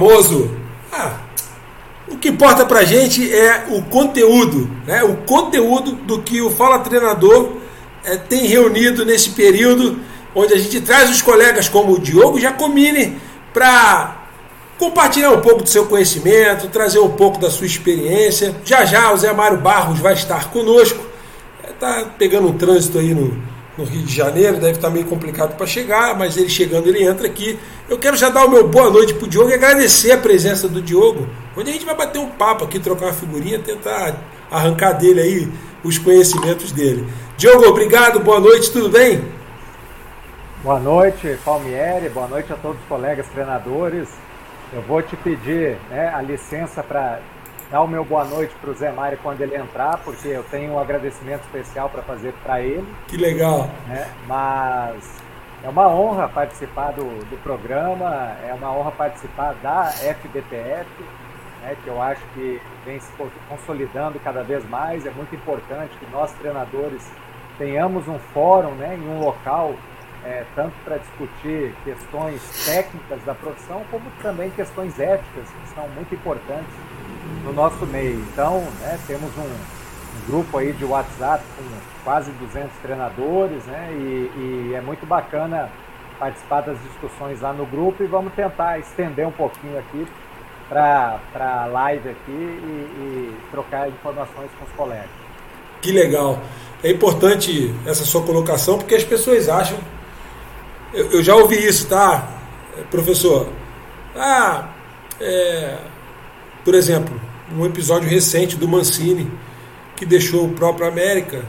Famoso! Ah, o que importa pra gente é o conteúdo, né? o conteúdo do que o Fala Treinador é, tem reunido nesse período, onde a gente traz os colegas como o Diogo Giacomini para compartilhar um pouco do seu conhecimento, trazer um pouco da sua experiência. Já já o Zé Mário Barros vai estar conosco. Está pegando um trânsito aí no, no Rio de Janeiro, deve estar meio complicado para chegar, mas ele chegando, ele entra aqui. Eu quero já dar o meu boa noite para o Diogo e agradecer a presença do Diogo, onde a gente vai bater um papo aqui, trocar uma figurinha, tentar arrancar dele aí os conhecimentos dele. Diogo, obrigado, boa noite, tudo bem? Boa noite, Palmieri, boa noite a todos os colegas treinadores. Eu vou te pedir né, a licença para dar o meu boa noite para o Zé Mário quando ele entrar, porque eu tenho um agradecimento especial para fazer para ele. Que legal! Né? Mas é uma honra participar do, do programa, é uma honra participar da FBTF, né, que eu acho que vem se consolidando cada vez mais. É muito importante que nós, treinadores, tenhamos um fórum né, em um local é, tanto para discutir questões técnicas da profissão, como também questões éticas, que são muito importantes no nosso meio. Então, né, temos um, um, grupo aí de WhatsApp com quase 200 treinadores, né, e, e é muito bacana participar das discussões lá no grupo e vamos tentar estender um pouquinho aqui para a live aqui e, e trocar informações com os colegas. Que legal. É importante essa sua colocação porque as pessoas acham eu, eu já ouvi isso, tá, professor? Ah, é, por exemplo, um episódio recente do Mancini, que deixou o próprio América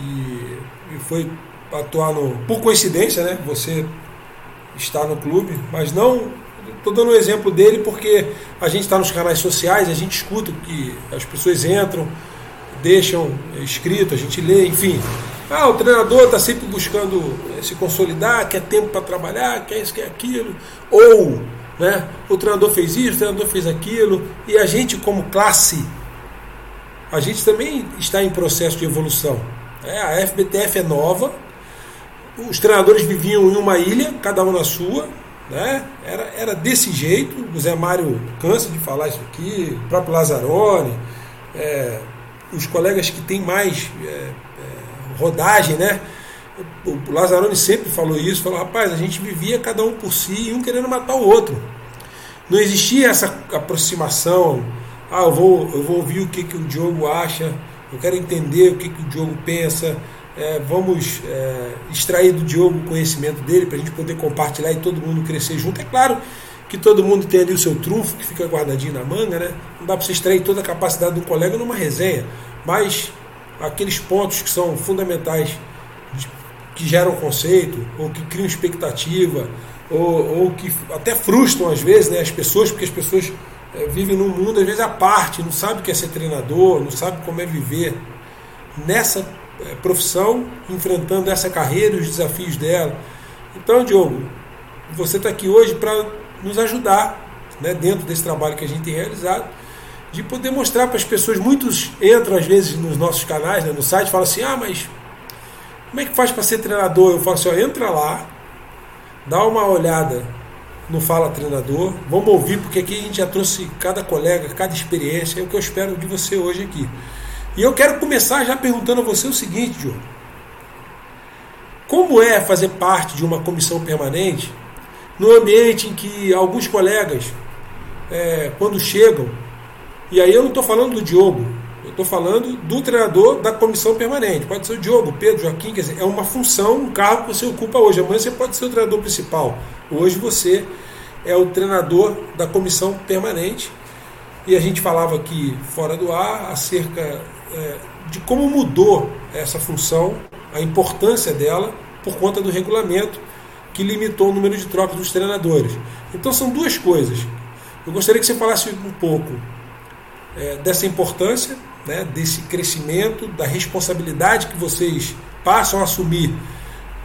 e, e foi atuar no. Por coincidência, né? Você está no clube, mas não. Estou dando um exemplo dele porque a gente está nos canais sociais, a gente escuta que as pessoas entram, deixam escrito, a gente lê, enfim. Ah, o treinador está sempre buscando se consolidar, quer tempo para trabalhar, quer isso, quer aquilo. Ou né, o treinador fez isso, o treinador fez aquilo. E a gente, como classe, a gente também está em processo de evolução. É, a FBTF é nova, os treinadores viviam em uma ilha, cada um na sua. Né? Era, era desse jeito. O Zé Mário cansa de falar isso aqui, o próprio Lazzaroni, é, os colegas que têm mais. É, rodagem, né? O Lazzaroni sempre falou isso, falou, rapaz, a gente vivia cada um por si e um querendo matar o outro. Não existia essa aproximação, ah, eu vou, eu vou ouvir o que, que o Diogo acha, eu quero entender o que, que o Diogo pensa, é, vamos é, extrair do Diogo o conhecimento dele para a gente poder compartilhar e todo mundo crescer junto. É claro que todo mundo tem ali o seu trunfo, que fica guardadinho na manga, né? Não dá para você extrair toda a capacidade do colega numa resenha, mas aqueles pontos que são fundamentais, que geram conceito, ou que criam expectativa, ou, ou que até frustram às vezes né, as pessoas, porque as pessoas é, vivem num mundo às vezes à parte, não sabe o que é ser treinador, não sabe como é viver nessa é, profissão, enfrentando essa carreira e os desafios dela. Então, Diogo, você está aqui hoje para nos ajudar né, dentro desse trabalho que a gente tem realizado de poder mostrar para as pessoas. Muitos entram às vezes nos nossos canais, né, no site, falam assim: ah, mas como é que faz para ser treinador? Eu falo assim: ó, entra lá, dá uma olhada no Fala Treinador, vamos ouvir, porque aqui a gente já trouxe cada colega, cada experiência, é o que eu espero de você hoje aqui. E eu quero começar já perguntando a você o seguinte, Diogo. Como é fazer parte de uma comissão permanente no ambiente em que alguns colegas, é, quando chegam, e aí eu não estou falando do Diogo, estou falando do treinador da comissão permanente. Pode ser o Diogo, Pedro, Joaquim, quer dizer, é uma função, um cargo que você ocupa hoje. Amanhã você pode ser o treinador principal. Hoje você é o treinador da comissão permanente. E a gente falava aqui fora do ar acerca é, de como mudou essa função, a importância dela, por conta do regulamento que limitou o número de trocas dos treinadores. Então são duas coisas. Eu gostaria que você falasse um pouco é, dessa importância, né, desse crescimento, da responsabilidade que vocês passam a assumir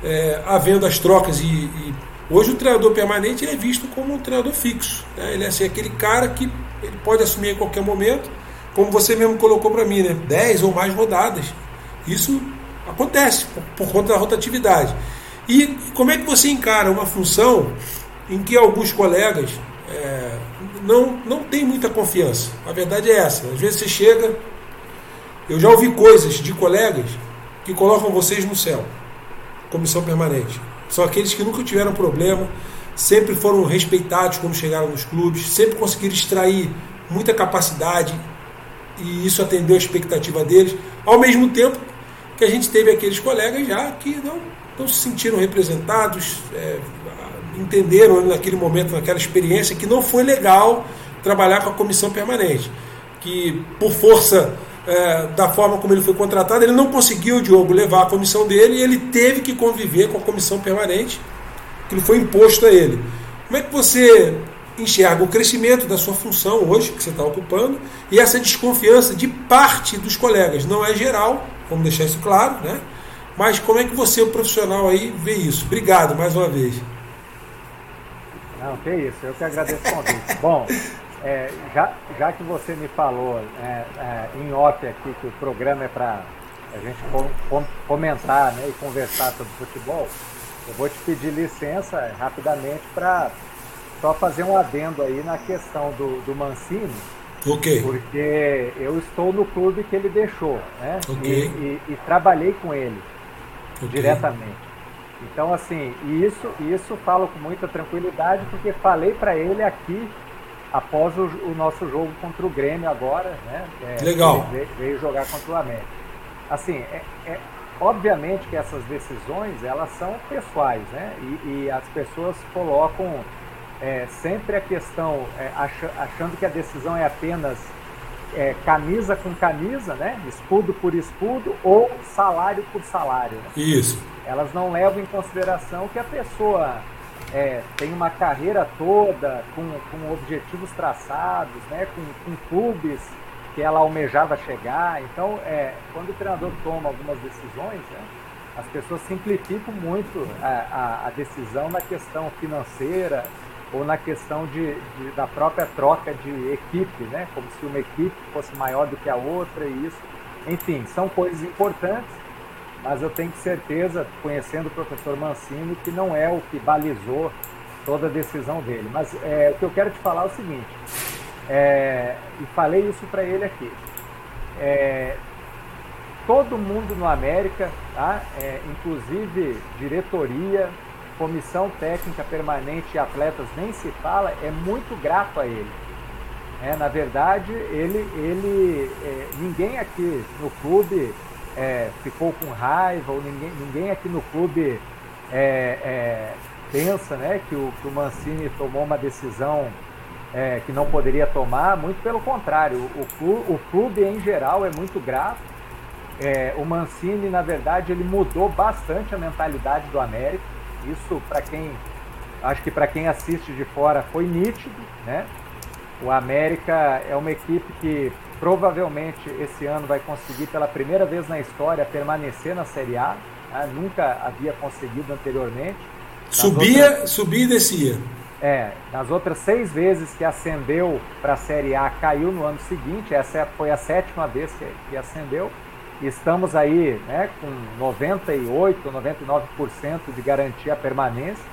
é, havendo as trocas e, e, hoje o treinador permanente é visto como um treinador fixo. Né? Ele é assim, aquele cara que ele pode assumir em qualquer momento, como você mesmo colocou para mim, né? 10 ou mais rodadas. Isso acontece por, por conta da rotatividade. E como é que você encara uma função em que alguns colegas é, não, não têm muita confiança? A verdade é essa. Às vezes você chega, eu já ouvi coisas de colegas que colocam vocês no céu, comissão permanente. São aqueles que nunca tiveram problema, sempre foram respeitados quando chegaram nos clubes, sempre conseguiram extrair muita capacidade e isso atendeu a expectativa deles, ao mesmo tempo que a gente teve aqueles colegas já que não, não se sentiram representados, é, entenderam naquele momento, naquela experiência, que não foi legal trabalhar com a comissão permanente, que por força é, da forma como ele foi contratado, ele não conseguiu, Diogo, levar a comissão dele e ele teve que conviver com a comissão permanente, que foi imposto a ele. Como é que você enxerga o crescimento da sua função hoje, que você está ocupando, e essa desconfiança de parte dos colegas? Não é geral, vamos deixar isso claro, né? Mas como é que você, o profissional aí, vê isso? Obrigado mais uma vez. Não, que isso, eu que agradeço o convite. Bom, é, já, já que você me falou é, é, em off aqui que o programa é para a gente com, comentar né, e conversar sobre futebol, eu vou te pedir licença rapidamente para só fazer um adendo aí na questão do, do Mancini. Ok. Porque eu estou no clube que ele deixou, né? Ok. E, e, e trabalhei com ele Ok. diretamente. Então, assim, isso, isso falo com muita tranquilidade, porque falei para ele aqui, após o, o nosso jogo contra o Grêmio agora, né? É, Legal. veio, veio jogar contra o América. Assim, é, é- obviamente que essas decisões, elas são pessoais, né? E, e as pessoas colocam é, sempre a questão, é, acha- achando que a decisão é apenas é, camisa com camisa, né? Escudo por escudo ou salário por salário. né? Isso. elas não levam em consideração que a pessoa é, tem uma carreira toda com, com objetivos traçados, né, com, com clubes que ela almejava chegar. Então, é, quando o treinador toma algumas decisões, né, as pessoas simplificam muito a, a, a decisão na questão financeira ou na questão de, de- da própria troca de equipe, né, como se uma equipe fosse maior do que a outra e isso. Enfim, são coisas importantes, mas eu tenho certeza, conhecendo o professor Mancini, que não é o que balizou toda a decisão dele. Mas é, o que eu quero te falar é o seguinte, é, e falei isso para ele aqui. É, todo mundo no América, tá? É, inclusive diretoria, comissão técnica permanente e atletas, nem se fala, é muito grato a ele. É, na verdade, ele, ele é, ninguém aqui no clube é, ficou com raiva, ou ninguém, ninguém aqui no clube é, é, pensa né, que, o, que o Mancini tomou uma decisão é, que não poderia tomar, muito pelo contrário, o, clube, o clube em geral é muito grato. É, o Mancini, na verdade, ele mudou bastante a mentalidade do América. Isso, para quem, acho que para quem assiste de fora, foi nítido, né? O América é uma equipe que provavelmente esse ano vai conseguir pela primeira vez na história permanecer na Série A. né? Nunca havia conseguido anteriormente. Nas Subia, outras- subia e descia. é, nas outras seis vezes que ascendeu para a Série A, caiu no ano seguinte. Essa foi a sétima vez que, que ascendeu. Estamos aí né, com 98, 99% de garantia permanência.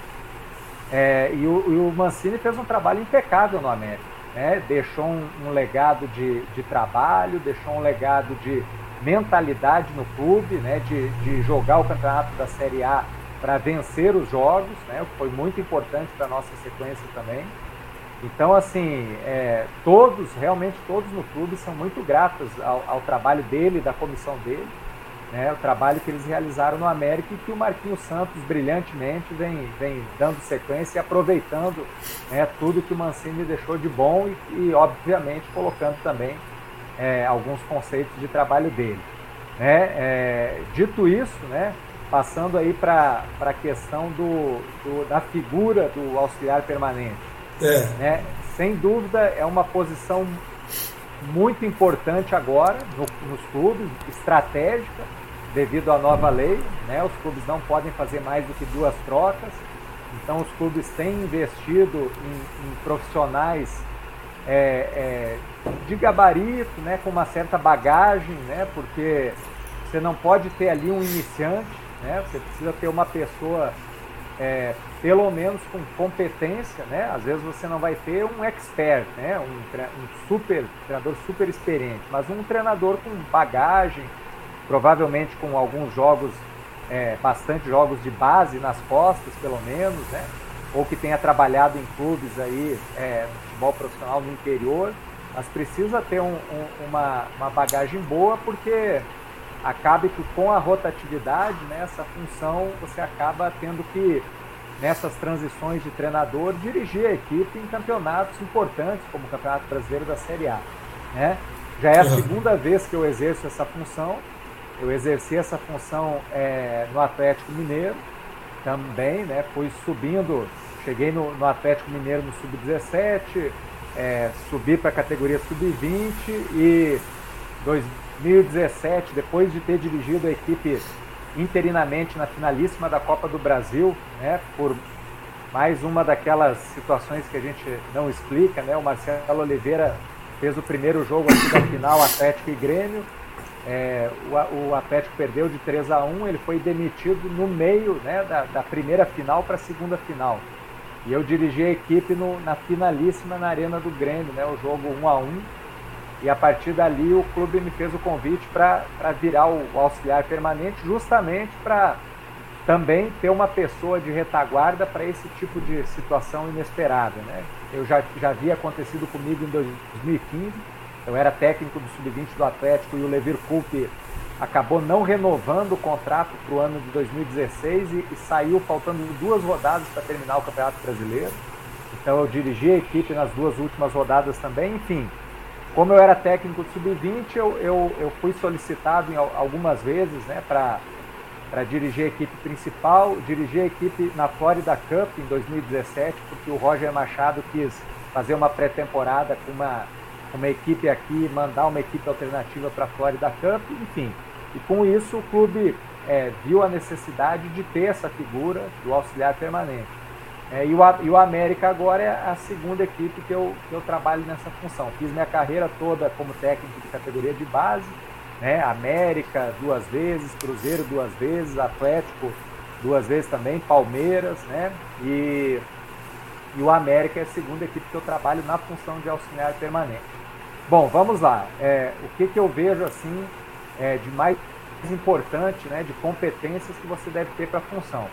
É, e, o, e o Mancini fez um trabalho impecável no América. Né? Deixou um, um legado de, de trabalho, deixou um legado de mentalidade no clube, né? de, de jogar o campeonato da Série A para vencer os jogos, né? foi muito importante para a nossa sequência também. Então, assim, é, todos, realmente todos no clube são muito gratos ao, ao trabalho dele, da comissão dele, né, o trabalho que eles realizaram no América e que o Marquinhos Santos brilhantemente vem, vem dando sequência e aproveitando né, tudo que o Mancini deixou de bom e, e, obviamente, colocando também é, alguns conceitos de trabalho dele. Né? É, dito isso, né, passando aí para a questão do, do, da figura do auxiliar permanente. É. Né? Sem dúvida, é uma posição muito importante agora no, nos clubes, estratégica, devido à nova lei. Né? Os clubes não podem fazer mais do que duas trocas. Então, os clubes têm investido em, em profissionais é, é, de gabarito, né? com uma certa bagagem, né? porque você não pode ter ali um iniciante né? Você precisa ter uma pessoa é, pelo menos com competência, né? Às vezes você não vai ter um expert, né? Um, um super treinador super experiente, mas um treinador com bagagem, provavelmente com alguns jogos, é, bastante jogos de base nas costas, pelo menos, né? Ou que tenha trabalhado em clubes aí, é, futebol profissional no interior, mas precisa ter um, um, uma, uma bagagem boa, porque acabe que com a rotatividade, né, essa função você acaba tendo que, nessas transições de treinador, dirigir a equipe em campeonatos importantes, como o Campeonato Brasileiro da Série A. Né? Já é a segunda vez que eu exerço essa função. Eu exerci essa função é, no Atlético Mineiro também, né? fui subindo, cheguei no, no Atlético Mineiro no Sub-17, é, subi para a categoria Sub-20 e dois, 2017, depois de ter dirigido a equipe interinamente na finalíssima da Copa do Brasil, né, por mais uma daquelas situações que a gente não explica, né? O Marcelo Oliveira fez o primeiro jogo aqui da final Atlético e Grêmio. É, o, o, Atlético perdeu de 3 a 1 ele foi demitido no meio né, da, da primeira final para a segunda final. E eu dirigi a equipe no, na finalíssima na Arena do Grêmio, né, o jogo 1 a 1 e a partir dali o clube me fez o convite para virar o, o auxiliar permanente, justamente para também ter uma pessoa de retaguarda para esse tipo de situação inesperada. Né? Eu já, já havia acontecido comigo em 2015, eu era técnico do Sub-20 do Atlético e o Levir Coupe acabou não renovando o contrato para o ano de 2016 e, e saiu faltando duas rodadas para terminar o Campeonato Brasileiro. Então eu dirigi a equipe nas duas últimas rodadas também, enfim. Como eu era técnico de sub-20, eu, eu, eu, fui solicitado em algumas vezes né, para dirigir a equipe principal, dirigir a equipe na Florida Cup em 2017, porque o Roger Machado quis fazer uma pré-temporada com uma, uma equipe aqui, mandar uma equipe alternativa para a Florida Cup, enfim. E com isso o clube é, viu a necessidade de ter essa figura do auxiliar permanente. É, e, o, e, o, América agora é a segunda equipe que eu, que eu trabalho nessa função. Fiz minha carreira toda como técnico de categoria de base, né? América duas vezes, Cruzeiro duas vezes, Atlético duas vezes também, Palmeiras, né? E, e o América é a segunda equipe que eu trabalho na função de auxiliar permanente. Bom, vamos lá. É, o que, que eu vejo assim é, de mais importante, né, de competências que você deve ter para a função?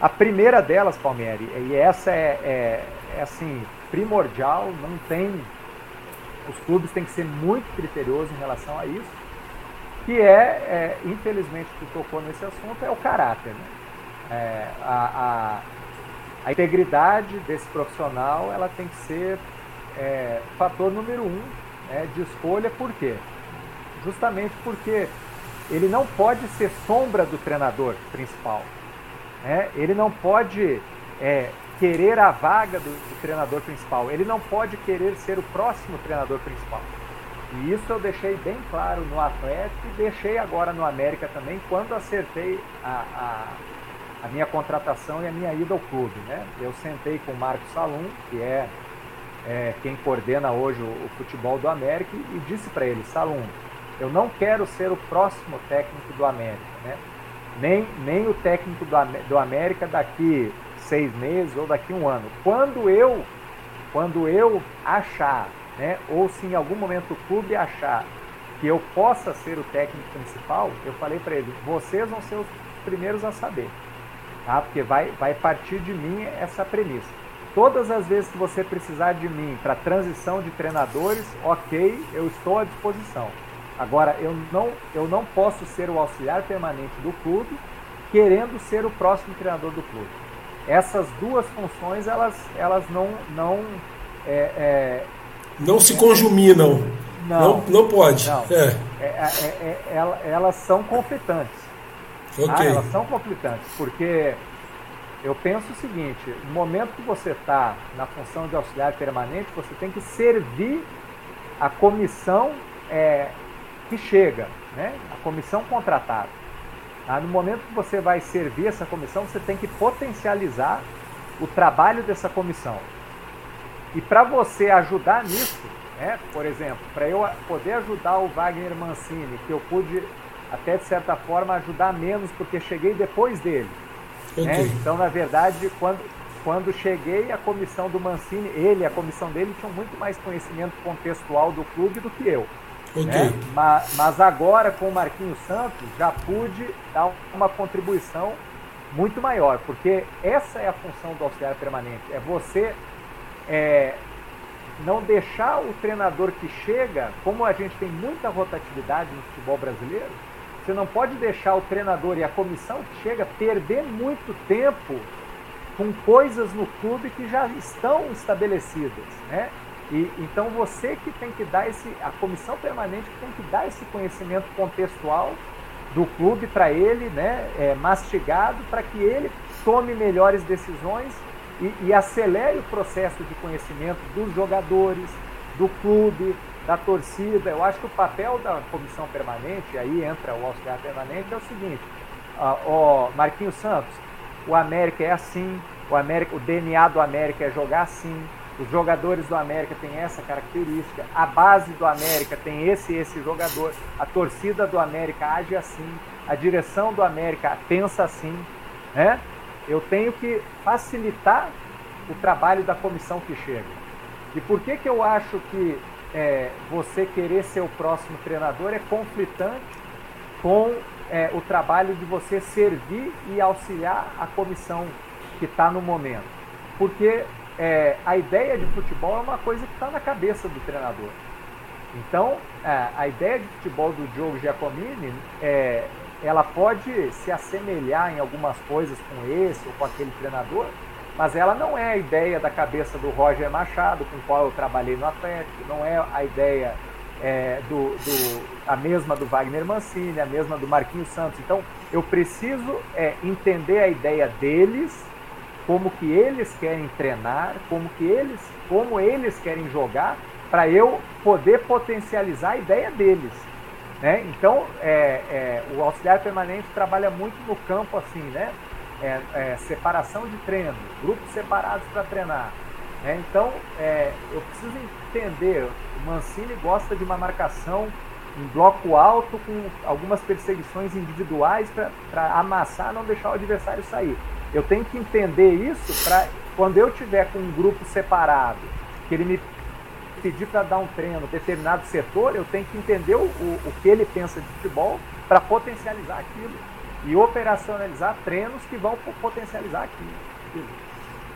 A primeira delas, Palmieri, e essa é, é, é, assim, primordial, não tem. Os clubes têm que ser muito criteriosos em relação a isso, que é, é infelizmente, tu tocou nesse assunto, é o caráter. Né? É, a, a, a, integridade desse profissional ela tem que ser é, fator número um né, de escolha, por quê? Justamente porque ele não pode ser sombra do treinador principal. Né? Ele não pode é, querer a vaga do, do, treinador principal, ele não pode querer ser o próximo treinador principal. E isso eu deixei bem claro no Atlético e deixei agora no América também, quando acertei a, a, a minha contratação e a minha ida ao clube. Né? Eu sentei com o Marcos Salum, que é, é quem coordena hoje o, o, futebol do América, e disse para ele: Salum, eu não quero ser o próximo técnico do América. Né? nem, nem o técnico do, do América daqui seis meses ou daqui um ano. Quando eu, quando eu achar, né, ou se em algum momento o clube achar que eu possa ser o técnico principal, eu falei para ele, vocês vão ser os primeiros a saber, tá? Porque vai, vai partir de mim essa premissa. Todas as vezes que você precisar de mim para transição de treinadores, ok, eu estou à disposição. Agora, eu não, eu não posso ser o auxiliar permanente do clube querendo ser o próximo treinador do clube. Essas duas funções, elas, elas não... Não, é, é, não se conjuminam. Não, não, não pode. Não. É. é. É, é, elas são conflitantes. Okay. Ah, elas são conflitantes, porque eu penso o seguinte, no momento que você está na função de auxiliar permanente, você tem que servir a comissão é, que chega, né? a comissão contratada. Ah, no momento que você vai servir essa comissão, você tem que potencializar o trabalho dessa comissão. E para você ajudar nisso, né, por exemplo, para eu poder ajudar o Wagner Mancini, que eu pude até de certa forma ajudar menos, porque cheguei depois dele. Né? Então, na verdade, quando, quando cheguei, a comissão do Mancini, ele a comissão dele tinham muito mais conhecimento contextual do clube do que eu. Né? Mas, mas agora, com o Marquinhos Santos, já pude dar uma contribuição muito maior, porque essa é a função do auxiliar permanente, é você é, não deixar o treinador que chega, como a gente tem muita rotatividade no futebol brasileiro, você não pode deixar o treinador e a comissão que chega perder muito tempo com coisas no clube que já estão estabelecidas, né? E, então você que tem que dar esse, a comissão permanente tem que dar esse conhecimento contextual do clube para ele, né, é, mastigado, para que ele tome melhores decisões e, e, acelere o processo de conhecimento dos jogadores, do clube, da torcida. Eu acho que o papel da comissão permanente, aí entra o auxiliar permanente, é o seguinte: ó, Marquinhos Santos, o América é assim, o, América, o DNA do América é jogar assim, os jogadores do América têm essa característica, a base do América tem esse e esse jogador, a torcida do América age assim, a direção do América pensa assim, né? Eu tenho que facilitar o trabalho da comissão que chega. E por que, que eu acho que é, você querer ser o próximo treinador é conflitante com é, o trabalho de você servir e auxiliar a comissão que está no momento? Porque é, a ideia de futebol é uma coisa que está na cabeça do treinador. Então, é, a ideia de futebol do Diogo Giacomini, é, ela pode se assemelhar em algumas coisas com esse ou com aquele treinador, mas ela não é a ideia da cabeça do Roger Machado, com qual eu trabalhei no Atlético, não é a ideia é, do, do, a mesma do Wagner Mancini, a mesma do Marquinhos Santos. Então, eu preciso é, entender a ideia deles como que eles querem treinar, como que eles, como eles querem jogar, para eu poder potencializar a ideia deles. Né? Então, é, é, o auxiliar permanente trabalha muito no campo assim, né? É, é separação de treino, grupos separados para treinar. Né? Então, é, eu preciso entender, o Mancini gosta de uma marcação em bloco alto com algumas perseguições individuais para amassar, não deixar o adversário sair. Eu tenho que entender isso para quando eu tiver com um grupo separado, que ele me pedir para dar um treino determinado setor, eu tenho que entender o, o que ele pensa de futebol para potencializar aquilo e operacionalizar treinos que vão potencializar aquilo.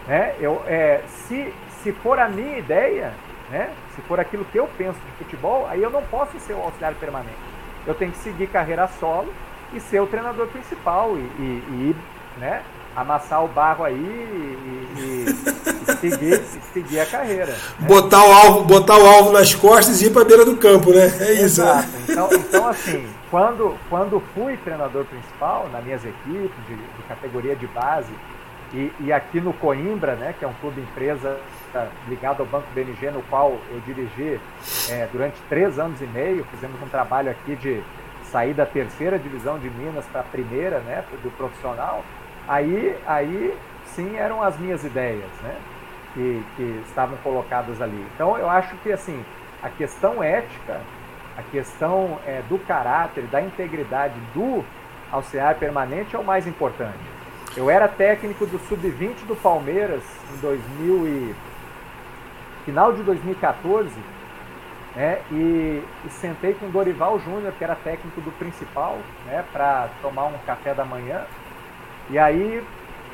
É, eu, é, se, se for a minha ideia, né, se for aquilo que eu penso de futebol, aí eu não posso ser o auxiliar permanente. Eu tenho que seguir carreira solo e ser o treinador principal e, e, e né, amassar o barro aí e, e, seguir, seguir a carreira. Né? Botar, o alvo, botar o alvo nas costas e ir para a beira do campo, né? É isso. Né? Então, então, assim, quando, quando fui treinador principal nas minhas equipes de, de categoria de base, e, e, aqui no Coimbra, né, que é um clube empresa ligado ao Banco BNG, no qual eu dirigi é, durante três anos e meio, fizemos um trabalho aqui de sair da terceira divisão de Minas para a primeira, né, do profissional. Aí, aí sim eram as minhas ideias, né? Que, que estavam colocadas ali. Então eu acho que assim a questão ética, a questão é, do caráter, da integridade do auxiliar permanente é o mais importante. Eu era técnico do sub-20 do Palmeiras em 2000 e final de 2014, né? E, e sentei com Dorival Júnior, que era técnico do principal, né? Para tomar um café da manhã. E aí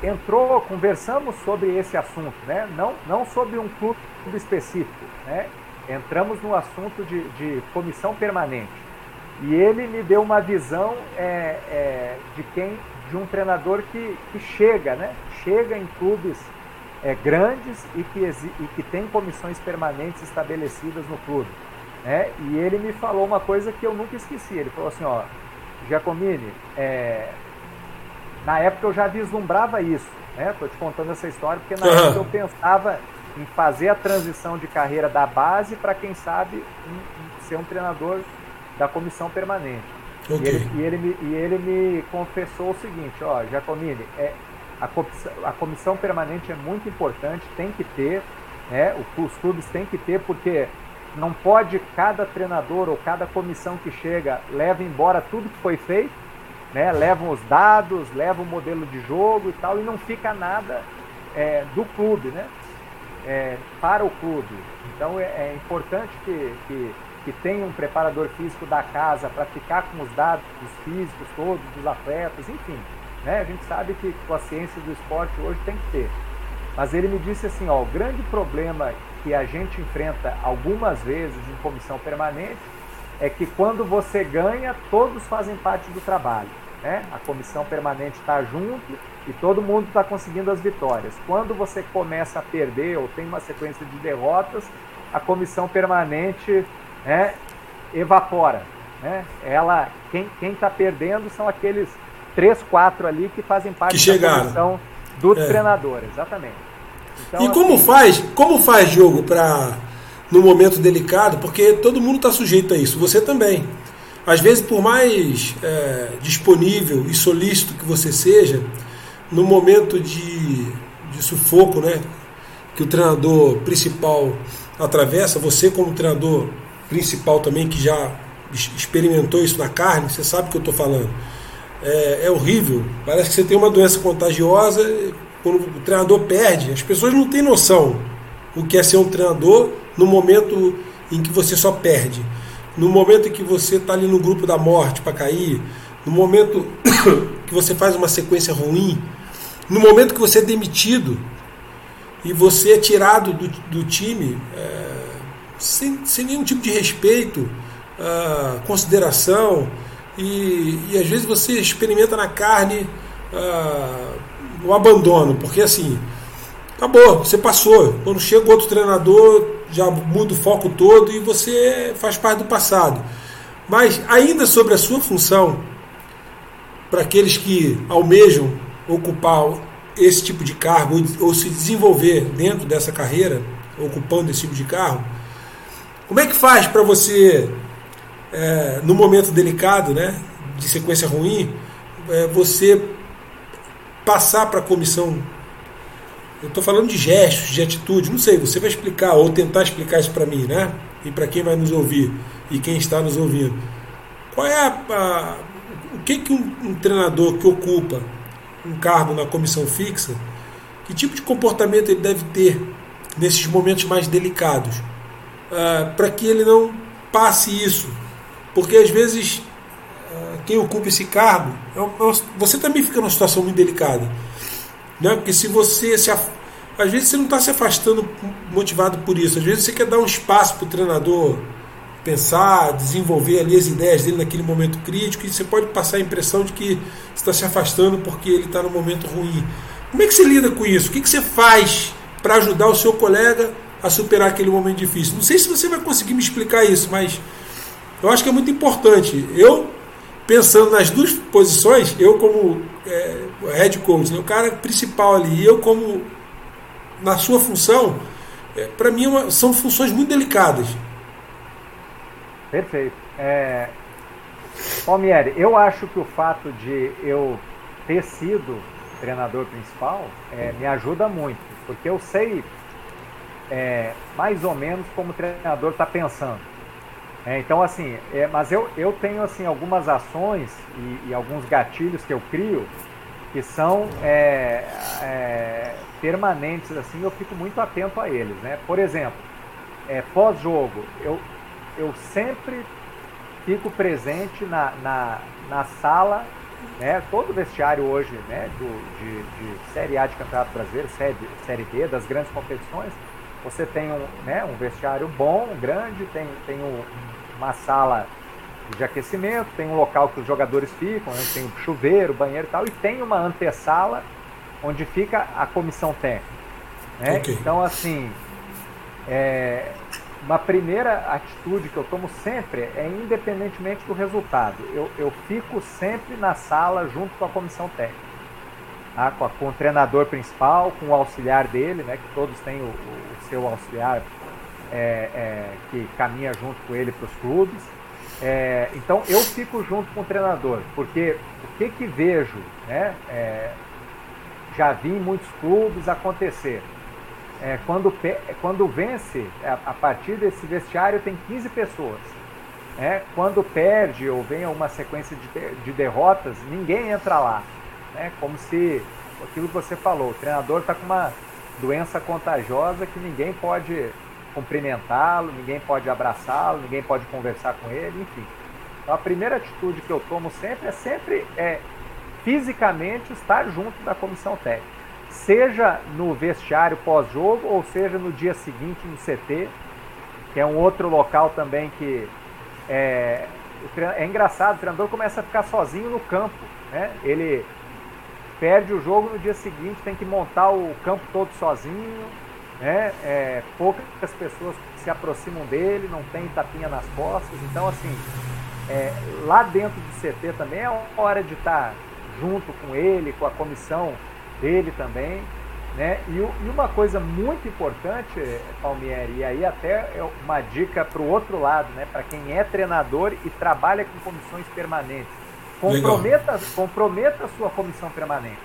entrou, conversamos sobre esse assunto, né? não, não sobre um clube específico. Né? Entramos no assunto de, de comissão permanente. E ele me deu uma visão é, é, de quem, de um treinador que, que chega, né? chega em clubes é, grandes e que, e que tem comissões permanentes estabelecidas no clube. Né? E ele me falou uma coisa que eu nunca esqueci. Ele falou assim, ó, Giacomini, é, na época eu já vislumbrava isso, né? Tô te contando essa história porque na uhum. época eu pensava em fazer a transição de carreira da base para quem sabe um, ser um treinador da comissão permanente. Okay. E, ele, e, ele me, e ele me confessou o seguinte, ó, Giacomini, é, a, comissão, a comissão permanente é muito importante, tem que ter, né? Os clubes têm que ter, porque não pode cada treinador ou cada comissão que chega leva embora tudo que foi feito, né? levam os dados, levam o modelo de jogo e tal, e não fica nada é, do clube, né? É, para o clube. Então é, é importante que, que, que, tenha um preparador físico da casa para ficar com os dados dos físicos todos, dos atletas, enfim. Né? A gente sabe que com a ciência do esporte hoje tem que ter. Mas ele me disse assim, ó, o grande problema que a gente enfrenta algumas vezes em comissão permanente é que quando você ganha, todos fazem parte do trabalho. Né? A comissão permanente está junto e todo mundo está conseguindo as vitórias. Quando você começa a perder ou tem uma sequência de derrotas, a comissão permanente né, evapora. Né? Ela, quem está perdendo são aqueles três, quatro ali que fazem parte que da comissão do é. treinador, exatamente. Então, e como assim, faz, como faz jogo para no momento delicado, porque todo mundo está sujeito a isso, você também. Às vezes, por mais é, disponível e solícito que você seja, no momento de, de sufoco, né, que o treinador principal atravessa, você como treinador principal também que já experimentou isso na carne, você sabe o que eu estou falando. É, é horrível. Parece que você tem uma doença contagiosa quando o treinador perde, as pessoas não têm noção o que é ser um treinador no momento em que você só perde, no momento em que você está ali no grupo da morte para cair, no momento que você faz uma sequência ruim, no momento que você é demitido e você é tirado do, do time é, sem, sem nenhum tipo de respeito, uh, consideração, e, e, às vezes você experimenta na carne. Uh, o abandono, porque assim, acabou, você passou. Quando chega outro treinador, já muda o foco todo e você faz parte do passado. Mas ainda sobre a sua função, para aqueles que almejam ocupar esse tipo de cargo ou se desenvolver dentro dessa carreira, ocupando esse tipo de cargo, como é que faz para você, é, no momento delicado, né, de sequência ruim, é, você passar para a comissão. Eu estou falando de gestos, de atitude, não sei, você vai explicar ou tentar explicar isso para mim, né? E para quem vai nos ouvir e quem está nos ouvindo. Qual é a, a o que, que um, um treinador que ocupa um cargo na comissão fixa, que tipo de comportamento ele deve ter nesses momentos mais delicados, uh, para que ele não passe isso, porque às vezes quem ocupa esse cargo, é é você também fica numa situação muito delicada. Né? Porque se você se às vezes você não está se afastando motivado por isso, às vezes você quer dar um espaço para o treinador pensar, desenvolver ali as ideias dele naquele momento crítico e você pode passar a impressão de que está se afastando porque ele está no momento ruim. Como é que você lida com isso? O que, você faz para ajudar o seu colega a superar aquele momento difícil? Não sei se você vai conseguir me explicar isso, mas eu acho que é muito importante. Eu pensando nas duas posições, eu como é, head coach, né, o cara principal ali, e eu como na sua função, é, para mim é uma, são funções muito delicadas. Perfeito. É, Palmieri, eu acho que o fato de eu ter sido treinador principal é, me ajuda muito, porque eu sei é, mais ou menos como o treinador está pensando. É, então, assim, é, mas eu, eu tenho assim algumas ações e, e alguns gatilhos que eu crio que são é, é, permanentes, assim, eu fico muito atento a eles, né? Por exemplo, pós-jogo, eu, eu sempre fico presente na, na, na sala, né? Todo vestiário hoje, né? Do, de, de Série A de Campeonato Brasileiro, série, série B, das grandes competições, você tem um, né, um vestiário bom, grande, tem, tem um, uma sala de aquecimento, tem um local que os jogadores ficam, né? tem um chuveiro, banheiro e tal, e tem uma antessala onde fica a comissão técnica. Né? Okay. Então, assim, é, uma primeira atitude que eu tomo sempre é independentemente do resultado. Eu, eu fico sempre na sala junto com a comissão técnica. Tá? Com, a, com, o treinador principal, com o auxiliar dele, né? que todos têm o, o seu auxiliar é, é, que caminha junto com ele para os clubes. É, então eu fico junto com o treinador, porque o que que vejo, né? É, já vi em muitos clubes acontecer. É, quando, quando vence, a, a partir desse vestiário tem 15 pessoas. É, quando perde ou vem uma sequência de, de derrotas, ninguém entra lá. Né? Como se aquilo que você falou, o treinador está com uma doença contagiosa que ninguém pode cumprimentá-lo, ninguém pode abraçá-lo, ninguém pode conversar com ele, enfim. Então a primeira atitude que eu tomo sempre é sempre é, fisicamente estar junto da comissão técnica. Seja no vestiário pós-jogo ou seja no dia seguinte no CT, que é um outro local também que é, é engraçado, o treinador começa a ficar sozinho no campo. Né? Ele perde o jogo no dia seguinte, tem que montar o campo todo sozinho, né? É, poucas pessoas se aproximam dele, não tem tapinha nas costas, então assim, é, lá dentro do CT também é hora de estar junto com ele, com a comissão dele também, né? E, e uma coisa muito importante, Palmieri, e aí até é uma dica para o outro lado, né? Para quem é treinador e trabalha com comissões permanentes Comprometa, comprometa a sua comissão permanente.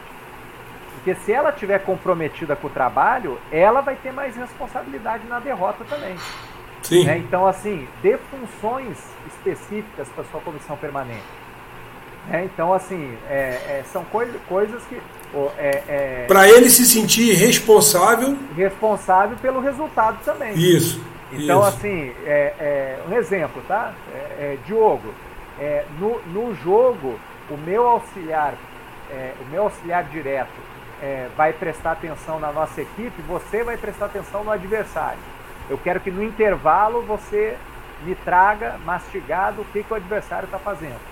Porque se ela estiver comprometida com o trabalho, ela vai ter mais responsabilidade na derrota também. Sim. Né? Então, assim, dê funções específicas para sua comissão permanente. Né? Então, assim, é, é, são coi coisas que. É, é para ele se sentir responsável. Responsável pelo resultado também. Isso. Então, isso. assim, é, é, um exemplo, tá? Diogo, é, no, no jogo, o meu auxiliar, é, o meu auxiliar direto é, vai prestar atenção na nossa equipe, você vai prestar atenção no adversário. Eu quero que no intervalo você me traga mastigado o que, que o adversário está fazendo.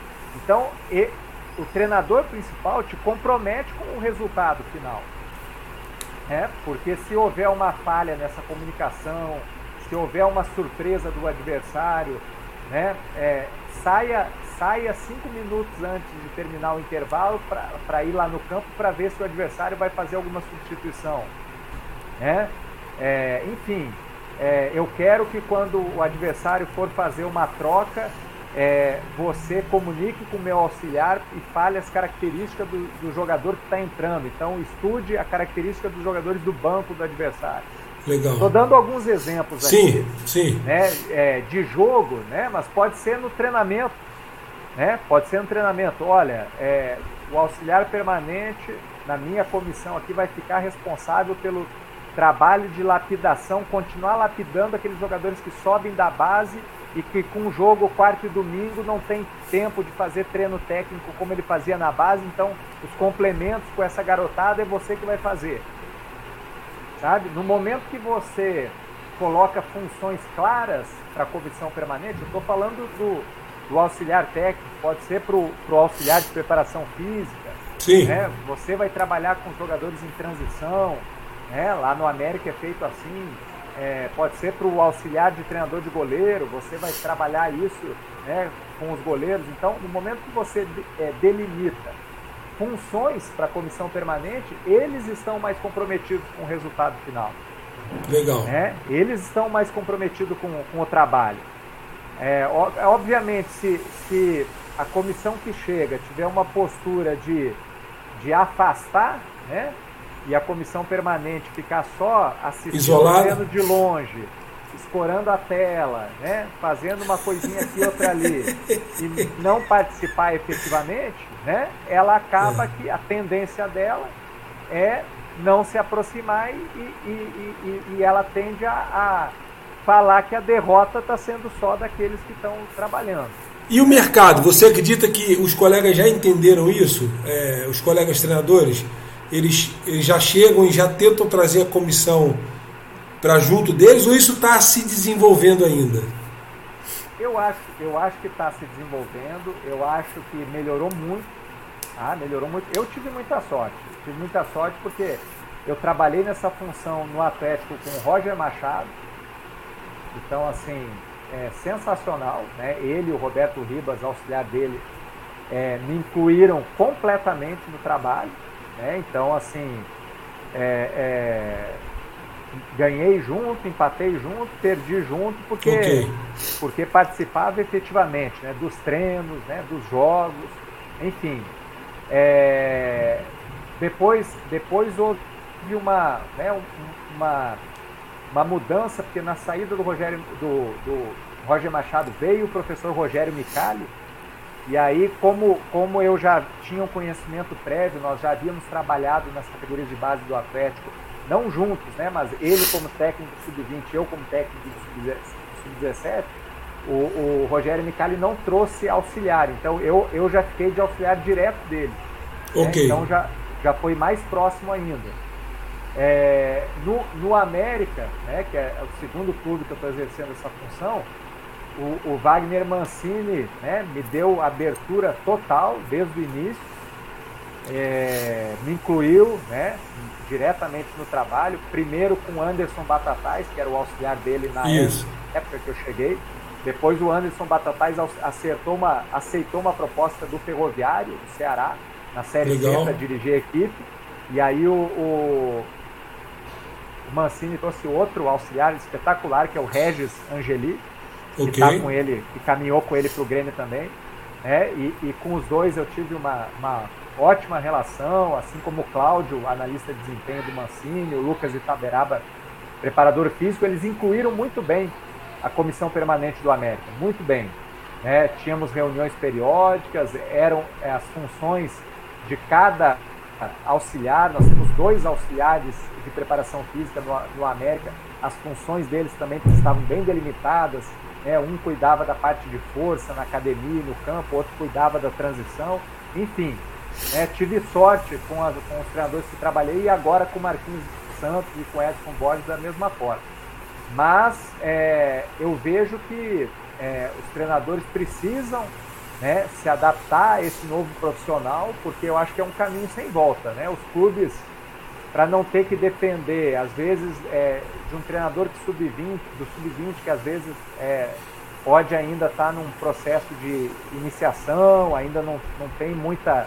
Então, e, o treinador principal te compromete com o resultado final. É, porque se houver uma falha nessa comunicação, se houver uma surpresa do adversário, né, é, saia, saia cinco minutos antes de terminar o intervalo para ir lá no campo para ver se o adversário vai fazer alguma substituição. Né? É, enfim, é, eu quero que quando o adversário for fazer uma troca, é, você comunique com o meu auxiliar e fale as características do, do jogador que está entrando. Então, estude a característica dos jogadores do banco do adversário. Legal. Estou dando alguns exemplos sim, aqui. Sim, né, é, de jogo, né, mas pode ser no treinamento. Né, pode ser no treinamento. Olha, é, o auxiliar permanente, na minha comissão aqui, vai ficar responsável pelo trabalho de lapidação, continuar lapidando aqueles jogadores que sobem da base e que com o jogo quarto e domingo não tem tempo de fazer treino técnico como ele fazia na base, então os complementos com essa garotada é você que vai fazer sabe? No momento que você coloca funções claras para a comissão permanente, eu estou falando do, do, auxiliar técnico, pode ser para o auxiliar de preparação física. Sim. Né? Você vai trabalhar com jogadores em transição, né? lá no América é feito assim. É, pode ser para o auxiliar de treinador de goleiro, você vai trabalhar isso né, com os goleiros. Então, no momento que você é, delimita funções para a comissão permanente, eles estão mais comprometidos com o resultado final. Legal. É, eles estão mais comprometidos com, com o trabalho. É, obviamente, se, se a comissão que chega tiver uma postura de, de afastar, né, e a comissão permanente ficar só assistindo de longe, escorando a tela, né, fazendo uma coisinha aqui outra ali, e não participar efetivamente, né, ela acaba é. que a tendência dela é não se aproximar e, e, e, e ela tende a, a, falar que a derrota está sendo só daqueles que estão trabalhando. E o mercado, você acredita que os colegas já entenderam isso? É, os colegas treinadores, eles, eles já chegam e já tentam trazer a comissão para junto deles ou isso está se desenvolvendo ainda? Eu acho, eu acho que está se desenvolvendo, eu acho que melhorou muito. Ah, melhorou muito. Eu tive muita sorte. Tive muita sorte porque eu trabalhei nessa função no Atlético com o Roger Machado. Então, assim, é sensacional. Né? Ele e o Roberto Ribas, auxiliar dele, é, me incluíram completamente no trabalho. Né? Então, assim, é, é ganhei junto, empatei junto, perdi junto, porque, okay. porque participava efetivamente né, dos treinos, né, dos jogos, enfim. É, depois, depois houve uma, né, uma uma mudança, porque na saída do Rogério do, do Roger Machado veio o professor Rogério Micali, e aí, como, como eu já tinha um conhecimento prévio, nós já havíamos trabalhado nas categorias de base do Atlético, não juntos, né, mas ele como técnico sub-20, eu como técnico sub-17, o, o, Rogério Micali não trouxe auxiliar, então eu, eu já fiquei de auxiliar direto dele. Né? Okay. Né? Então já, já foi mais próximo ainda. É, no, no América, né, que é o segundo clube que eu estou exercendo essa função, o, o, Wagner Mancini né, me deu abertura total desde o início, é, me incluiu né, diretamente no trabalho, primeiro com o Anderson Batatais, que era o auxiliar dele na Isso. época que eu cheguei. Depois o Anderson Batatais acertou uma, aceitou uma proposta do Ferroviário, do Ceará, na Série B para dirigir a equipe. E aí o, o, o Mancini trouxe outro auxiliar espetacular, que é o Regis Angeli, que está com ele, que caminhou com ele para o Grêmio também. Né? E, e, com os dois eu tive uma, uma ótima relação, assim como o Cláudio, analista de desempenho do Mancini, o Lucas Itaberaba, preparador físico, eles incluíram muito bem a comissão permanente do América, muito bem. Né? Tínhamos reuniões periódicas, eram é, as funções de cada auxiliar, nós temos dois auxiliares de preparação física no, no América, as funções deles também estavam bem delimitadas, né? um cuidava da parte de força na academia, no campo, outro cuidava da transição, enfim, né? tive sorte com, a, com os treinadores que trabalhei e agora com o Marquinhos Santos e com o Edson Borges da mesma forma. Mas é, eu vejo que é, os treinadores precisam né, se adaptar a esse novo profissional, porque eu acho que é um caminho sem volta. Né? Os clubes, para não ter que depender, às vezes, é, de um treinador que sub-20, do sub-20, que às vezes é, pode ainda estar tá num processo de iniciação, ainda não, não tem muita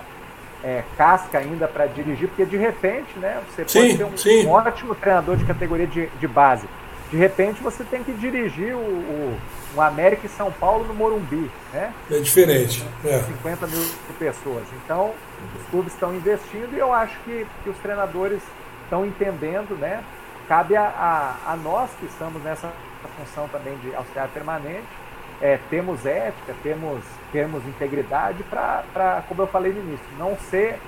é, casca ainda para dirigir, porque de repente né, você sim, pode ser um, um, ótimo treinador de categoria de, de base. De repente você tem que dirigir o, o um América e São Paulo no Morumbi, né? É diferente. É. 50 mil pessoas. Então, os clubes estão investindo e eu acho que, que os treinadores estão entendendo, né? Cabe a, a, a, nós que estamos nessa função também de auxiliar permanente, é, temos ética, temos, temos integridade para, como eu falei no início, não ser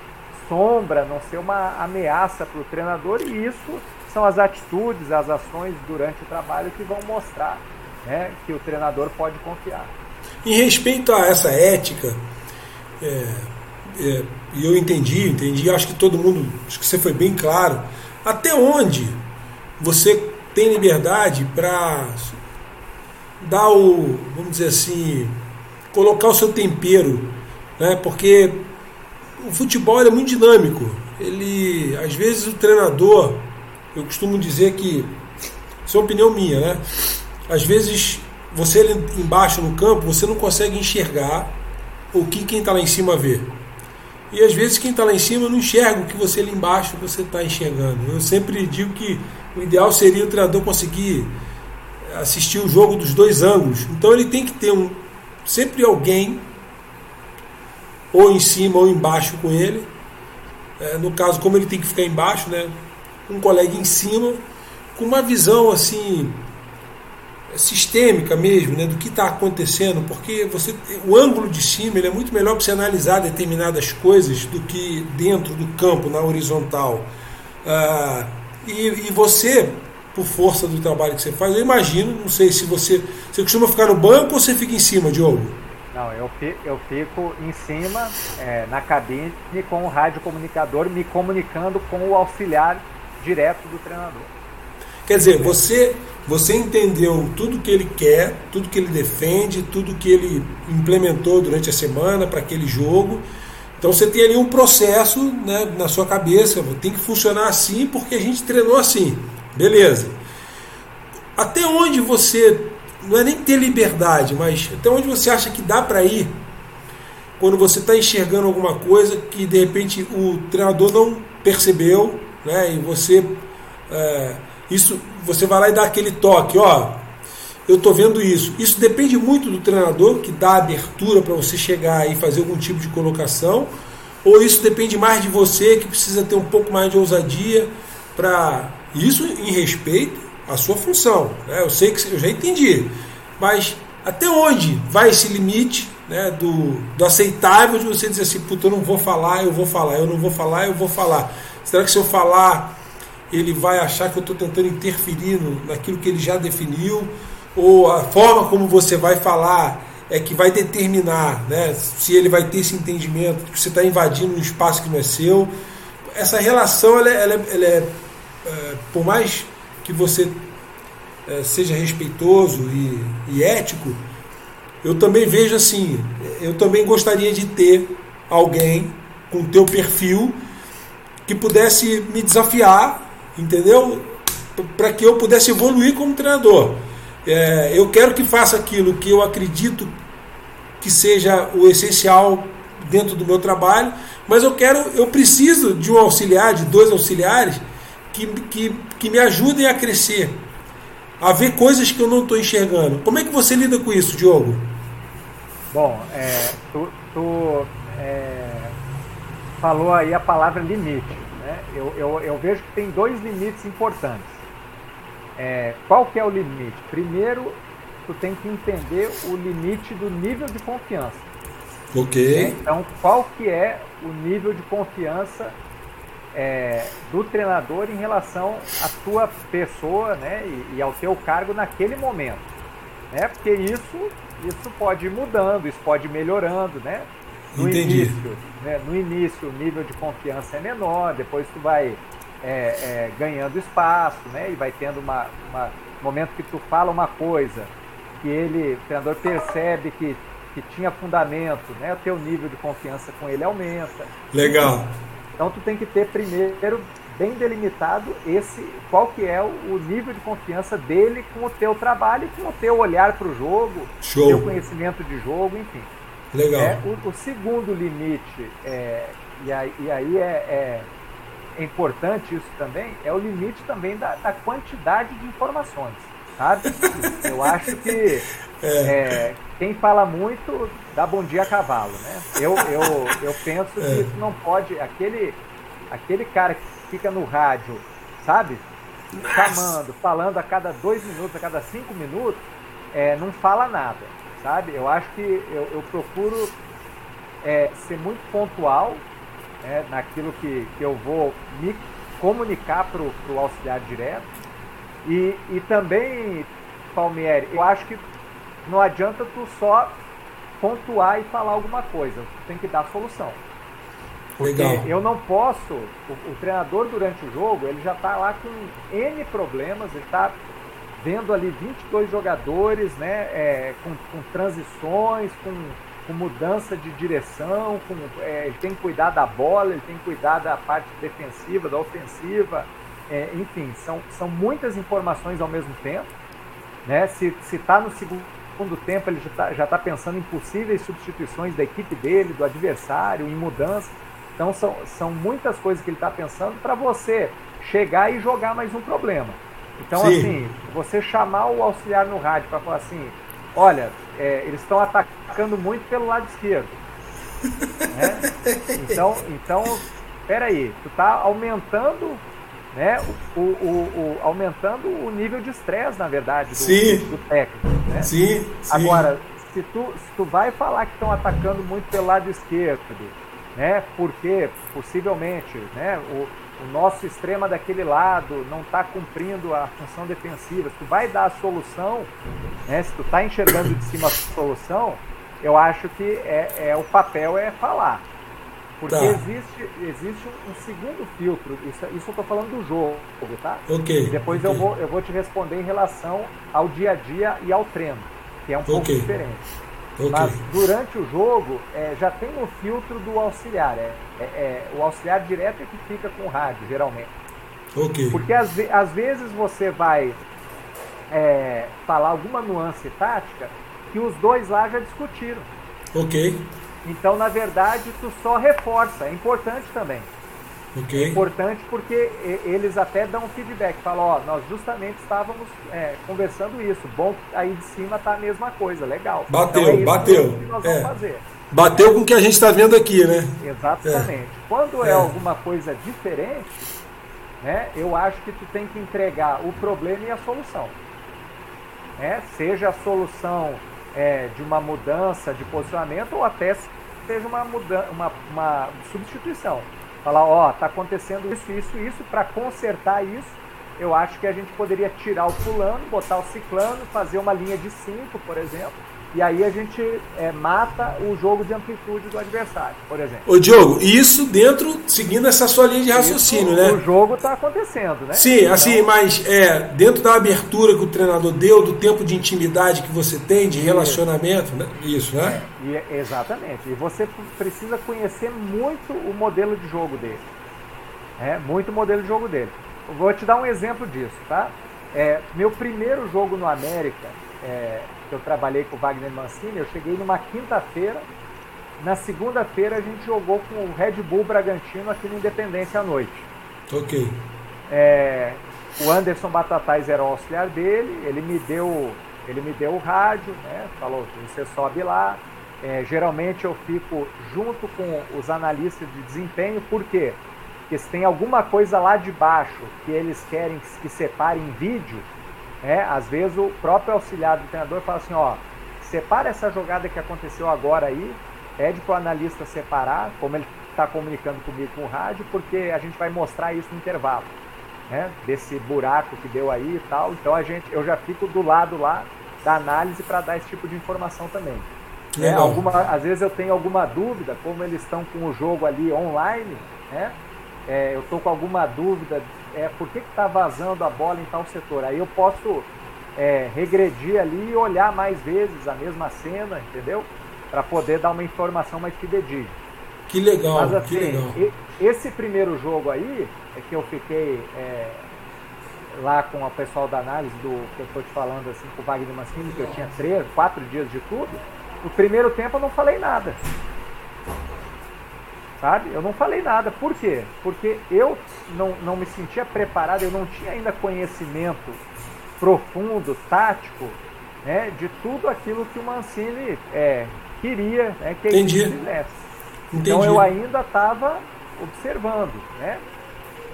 sombra, não ser uma ameaça para o treinador e isso são as atitudes, as ações durante o trabalho que vão mostrar né, que o treinador pode confiar. Em respeito a essa ética, é, é, eu entendi, entendi, acho que todo mundo, acho que você foi bem claro, até onde você tem liberdade para dar o, vamos dizer assim, colocar o seu tempero, né? Porque o futebol é muito dinâmico. Ele, às vezes o treinador, eu costumo dizer que, isso é uma opinião minha, né? Às vezes você ali embaixo no campo, você não consegue enxergar o que quem está lá em cima vê. E às vezes quem está lá em cima não enxerga o que você ali embaixo você está enxergando. Eu sempre digo que o ideal seria o treinador conseguir assistir o jogo dos dois ângulos. Então ele tem que ter um, sempre alguém ou em cima ou embaixo com ele. É, no caso, como ele tem que ficar embaixo, né, um colega em cima, com uma visão assim sistêmica mesmo, né, do que está acontecendo, porque você o ângulo de cima ele é muito melhor para você analisar determinadas coisas do que dentro do campo, na horizontal. Ah, e, e, você, por força do trabalho que você faz, eu imagino, não sei se você. Você costuma ficar no banco ou você fica em cima, Diogo? Não, eu fico, eu fico em cima, é, na cabine, com o rádio comunicador, me comunicando com o auxiliar direto do treinador. Quer dizer, você você entendeu tudo que ele quer, tudo que ele defende, tudo que ele implementou durante a semana para aquele jogo. Então você tem ali um processo né, na sua cabeça, tem que funcionar assim porque a gente treinou assim. Beleza. Até onde você, não é nem ter liberdade, mas até onde você acha que dá para ir quando você está enxergando alguma coisa que de repente o treinador não percebeu, né, e você. É, isso você vai lá e dá aquele toque, ó, eu estou vendo isso. Isso depende muito do treinador que dá abertura para você chegar e fazer algum tipo de colocação, ou isso depende mais de você que precisa ter um pouco mais de ousadia para isso em respeito a sua função. Né? Eu sei que eu já entendi. Mas até onde vai esse limite né, do, do aceitável de você dizer assim, puta, eu não vou falar, eu vou falar, eu não vou falar, eu vou falar. Será que se eu falar, ele vai achar que eu estou tentando interferir no, naquilo que ele já definiu? Ou a forma como você vai falar é que vai determinar né, se ele vai ter esse entendimento que você está invadindo um espaço que não é seu. Essa relação, ela, ela, é, ela é, é, por mais que você é, seja respeitoso e, e ético, eu também vejo assim, eu também gostaria de ter alguém com teu perfil que pudesse me desafiar, entendeu? Para que eu pudesse evoluir como treinador. É, eu quero que faça aquilo que eu acredito que seja o essencial dentro do meu trabalho, mas eu quero, eu preciso de um auxiliar, de dois auxiliares que, que, que me ajudem a crescer, a ver coisas que eu não estou enxergando. Como é que você lida com isso, Diogo? Bom, é, tu, tu é, falou aí a palavra limite. Né? Eu, eu, eu vejo que tem dois limites importantes. É, qual que é o limite? Primeiro, tu tem que entender o limite do nível de confiança. Ok. Então, qual que é o nível de confiança é, do treinador em relação à tua pessoa né, e, e, ao teu cargo naquele momento? Né? Porque isso, isso pode ir mudando, isso pode ir melhorando, né? No Entendi. início, né? no início o nível de confiança é menor, depois tu vai é, é, ganhando espaço, né? E vai tendo uma, uma momento que tu fala uma coisa que ele, o treinador percebe que, que tinha fundamento, né? O teu nível de confiança com ele aumenta. Legal. Então tu tem que ter primeiro bem delimitado esse qual que é o nível de confiança dele com o teu trabalho, com o teu olhar para o jogo, Show. teu conhecimento de jogo, enfim. Legal. É, o, o segundo limite, é, e aí, e aí é, é, é, importante isso também, é o limite também da, da quantidade de informações, sabe? Eu acho que é, quem fala muito dá bom dia a cavalo, né? Eu, eu, eu penso que É. isso não pode, aquele, aquele cara que fica no rádio, sabe? Chamando, falando a cada dois minutos, a cada cinco minutos, é, não fala nada, sabe? Eu acho que eu, eu procuro é, ser muito pontual né, naquilo que, que eu vou me comunicar para o auxiliar direto. E, e também, Palmieri, eu acho que não adianta tu só pontuar e falar alguma coisa, tu tem que dar solução. Porque Legal. eu não posso, o, o treinador durante o jogo, ele já está lá com N problemas, ele está vendo ali 22 jogadores, né, é, com, com transições, com, com mudança de direção, com, é, ele tem que cuidar da bola, ele tem que cuidar da parte defensiva, da ofensiva, é, enfim, são, são muitas informações ao mesmo tempo. Né? Se está no segundo tempo, ele já está tá pensando em possíveis substituições da equipe dele, do adversário, em mudança. Então são, são muitas coisas que ele está pensando para você chegar e jogar mais um problema. Então, Sim. assim, você chamar o auxiliar no rádio para falar assim, olha, é, eles estão atacando muito pelo lado esquerdo. né? Então, então, peraí, tu tá aumentando, né, o, o, o- aumentando o nível de estresse, na verdade, do, Sim. do técnico. Né? Sim, sim. Agora, se tu, se tu vai falar que estão atacando muito pelo lado esquerdo, né? Porque possivelmente, né? O, o nosso extrema daquele lado não está cumprindo a função defensiva. Se tu vai dar a solução, né? Se tu está enxergando de cima a solução, eu acho que é, é o papel é falar. Porque Tá. existe, existe um segundo filtro, isso, isso eu estou falando do jogo, tá? Ok. E depois eu, ok. vou, eu vou te responder em relação ao dia a dia e ao treino, que é um pouco Ok. diferente. Ok. Mas durante o jogo é, já tem o filtro do auxiliar. É, é- é- o auxiliar direto é que fica com o rádio, geralmente. Porque às, às vezes você vai é, falar alguma nuance tática que os dois lá já discutiram. Ok. Então, na verdade, tu só reforça. É importante também. Ok. Importante porque eles até dão feedback, falam, ó, nós justamente estávamos é, conversando isso. Bom aí de cima tá a mesma coisa, legal. Bateu, Então é bateu. que nós É. vamos fazer. Bateu com o que a gente está vendo aqui, né? Exatamente. Quando é. É. alguma coisa diferente, né, eu acho que tu tem que entregar o problema e a solução. Né? Seja a solução é, de uma mudança de posicionamento ou até seja uma, mudança, uma, uma substituição. Falar, ó, oh, tá acontecendo isso, isso, isso, para consertar isso, eu acho que a gente poderia tirar o fulano, botar o ciclano, fazer uma linha de 5, por exemplo, e aí a gente é, mata o jogo de amplitude do adversário, por exemplo. Ô Diogo, isso dentro, seguindo essa sua linha de raciocínio, isso, né? O jogo está acontecendo, né? Sim, então, assim, mas é, dentro da abertura que o treinador deu, do tempo de intimidade que você tem, de relacionamento, isso. né? Isso, né? E, exatamente. E você precisa conhecer muito o modelo de jogo dele. É, muito o modelo de jogo dele. Vou te dar um exemplo disso, tá? É, meu primeiro jogo no América, é, que eu trabalhei com o Wagner Mancini, eu cheguei numa quinta-feira. Na segunda-feira a gente jogou com o Red Bull Bragantino aqui no Independência à noite. Ok. É, o Anderson Batatais era o auxiliar dele, ele me deu, ele me deu o rádio, né? Falou, você sobe lá. É, geralmente eu fico junto com os analistas de desempenho, por quê? Porque se tem alguma coisa lá de baixo que eles querem que separe em vídeo, é, às vezes o próprio auxiliar do treinador fala assim, ó, separa essa jogada que aconteceu agora aí, pede para o analista separar, como ele está comunicando comigo com o rádio, porque a gente vai mostrar isso no intervalo, né? Desse buraco que deu aí e tal. Então a gente, eu já fico do lado lá da análise para dar esse tipo de informação também. É, alguma, às vezes eu tenho alguma dúvida, como eles estão com o jogo ali online, né? É, eu estou com alguma dúvida é, por que está vazando a bola em tal setor. Aí eu posso é, regredir ali e olhar mais vezes a mesma cena, entendeu? Para poder dar uma informação mais fidedigna. Que legal, Mas, assim, que legal. Esse primeiro jogo aí, é que eu fiquei é, lá com o pessoal da análise do que eu estou te falando assim, com o Wagner Mancini, que eu tinha três, quatro dias de tudo, no primeiro tempo eu não falei nada sabe? Eu não falei nada. Por quê? Porque eu não, não me sentia preparado, eu não tinha ainda conhecimento profundo, tático, né, de tudo aquilo que o Mancini é, queria né, que ele fizesse. Então eu ainda estava observando, né?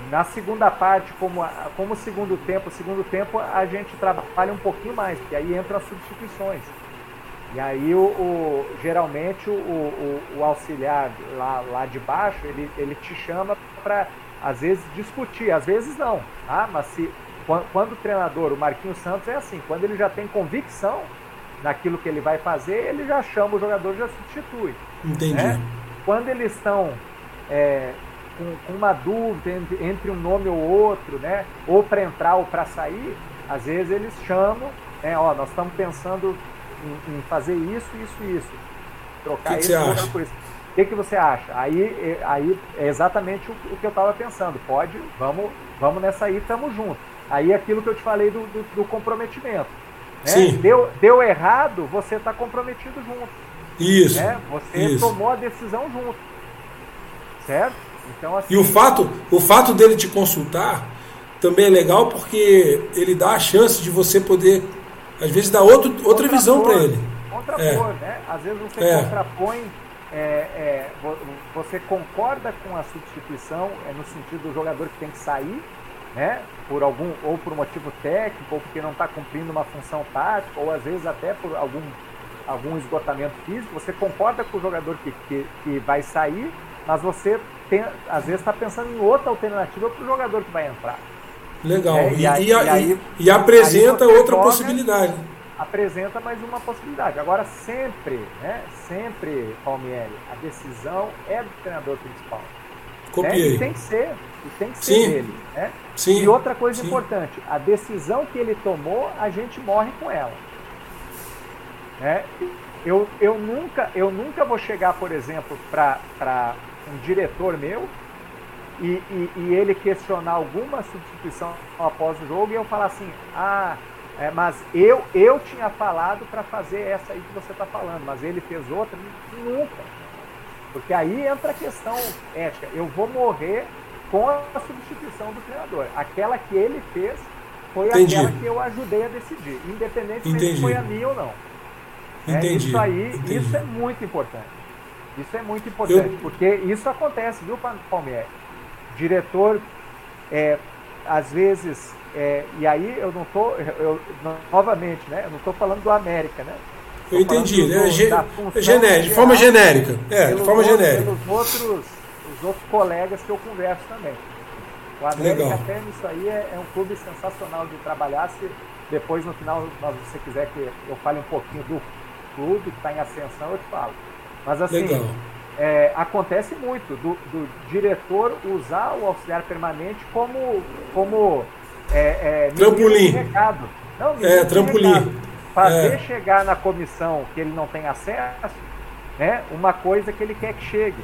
Na segunda parte, como, como segundo tempo, segundo tempo a gente trabalha um pouquinho mais, porque aí entram as substituições. E aí, o, o geralmente, o, o, o, auxiliar lá, lá de baixo, ele, ele te chama para, às vezes, discutir, às vezes não. Tá? Mas se, quando, quando, o treinador, o Marquinhos Santos, é assim, quando ele já tem convicção naquilo que ele vai fazer, ele já chama o jogador, já substitui. Entendi. Né? Quando eles estão é, com, com, uma dúvida entre, entre, um nome ou outro, né? ou para entrar ou para sair, às vezes eles chamam, né? ó, nós estamos pensando em, em fazer isso, isso e isso. Trocar que isso por isso. O que, que você acha? Aí, aí é exatamente o, o que eu estava pensando. Pode, vamos, vamos nessa aí, estamos juntos. Aí é aquilo que eu te falei do, do, do comprometimento. Né? Sim. Deu, deu errado, você está comprometido junto. Isso. Né? Você isso. tomou a decisão junto. Certo? Então, assim, e o fato, o fato dele te consultar também é legal porque ele dá a chance de você poder às vezes dá outro, outra visão para ele. Contrapor, é. né? Às vezes você é. contrapõe, é, é você concorda com a substituição é, no sentido do jogador que tem que sair, né? Por algum, ou por motivo técnico, ou porque não está cumprindo uma função tática, ou às vezes até por algum, algum esgotamento físico. Você concorda com o jogador que, que, que vai sair, mas você tem, às vezes está pensando em outra alternativa para o jogador que vai entrar. Legal. É, e, e, aí, e, aí, e, apresenta outra joga, possibilidade. Apresenta mais uma possibilidade. Agora, sempre, né? Sempre, Palmieri, a decisão é do treinador principal. Copiei. Né? E tem que ser. E tem que ser Sim. dele. Né? Sim. E outra coisa Sim. importante, a decisão que ele tomou, a gente morre com ela. Né? Eu, eu, nunca, eu nunca vou chegar, por exemplo, para um diretor meu e, e, e, ele questionar alguma substituição após o jogo e eu falar assim, ah, é, mas eu, eu tinha falado para fazer essa aí que você está falando, mas ele fez outra, nunca. Porque aí entra a questão ética. Eu vou morrer com a substituição do treinador. Aquela que ele fez foi Entendi. aquela que eu ajudei a decidir, independente se foi a minha ou não. É, isso aí, Entendi. isso é muito importante. Isso é muito importante, eu... porque isso acontece, viu, Palmeiras? Diretor é, às vezes, é, e aí eu não estou, novamente, né, eu não estou falando do América, né? Tô eu entendi, né? Do, é genérica, de forma genérica. É, de forma genérica. Pelos outros, os outros colegas que eu converso também. O América Legal. até nisso aí é, é, um clube sensacional de trabalhar. Se depois no final se você quiser que eu fale um pouquinho do clube que está em ascensão, eu te falo. Mas assim, é, acontece muito do, do, diretor usar o auxiliar permanente como, como é, é, trampolim. Recado. Não, é, trampolim. Recado. Fazer é. chegar na comissão que ele não tem acesso, né, uma coisa que ele quer que chegue.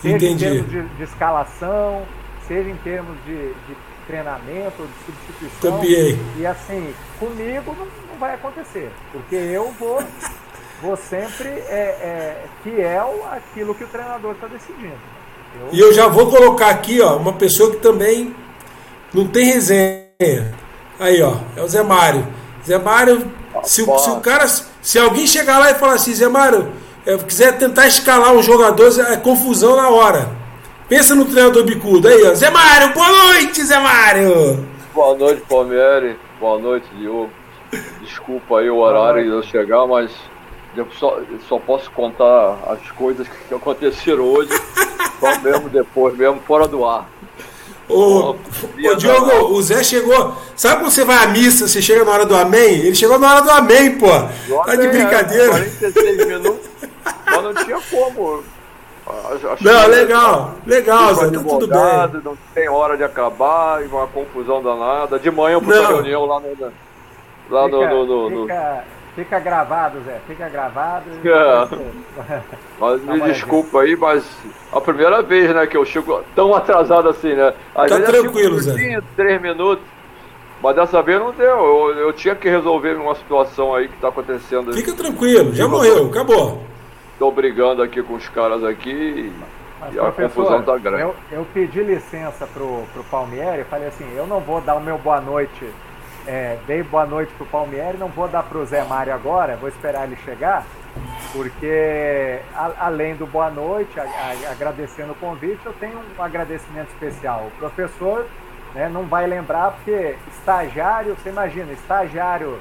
Seja Entendi. em termos de, de escalação, seja em termos de, de treinamento, de substituição. Copiei. E assim, comigo não, não vai acontecer, porque eu vou, vou sempre é, é, fiel àquilo que o treinador está decidindo. Eu... E eu já vou colocar aqui, ó, uma pessoa que também não tem resenha. Aí, ó, é o Zé Mário. Zé Mário, se, se o cara, se alguém chegar lá e falar assim, Zé Mário, eu quiser tentar escalar um jogador, é confusão na hora. Pensa no treinador bicudo aí, ó. Zé Mário, boa noite, Zé Mário! Boa noite, Palmeiras. Boa noite, Diogo. Desculpa aí o horário de eu chegar, mas eu só, só posso contar as coisas que aconteceram hoje, só mesmo depois, mesmo fora do ar. Ô, ô Diogo, o Zé chegou. Sabe quando você vai à missa, você chega na hora do amém? Ele chegou na hora do amém, pô. Tá de brincadeira. 46 minutos, mas não tinha como. Acho não, legal, legal, Zé, tá tudo bem. Não tem hora de acabar, e uma confusão danada. De manhã eu fui pra reunião lá no. Lá fica, no, no, no, fica, fica, gravado, Zé, fica gravado. É. Mas me desculpa aí, mas a primeira vez né, que eu chego tão atrasado assim, né? Às tá tranquilo, Zé. Três minutos. Mas dessa vez não deu. Eu, eu tinha que resolver uma situação aí que tá acontecendo. Fica tranquilo, já morreu, acabou. Estou brigando aqui com os caras aqui Mas, e a confusão está grande. Eu, eu, pedi licença pro, pro Palmieri, falei assim, eu não vou dar o meu boa noite, é, dei boa noite pro Palmieri, não vou dar pro Zé Mário agora, vou esperar ele chegar, porque a, além do boa noite, a, a, agradecendo o convite, eu tenho um agradecimento especial. O professor né, não vai lembrar, porque estagiário, você imagina, estagiário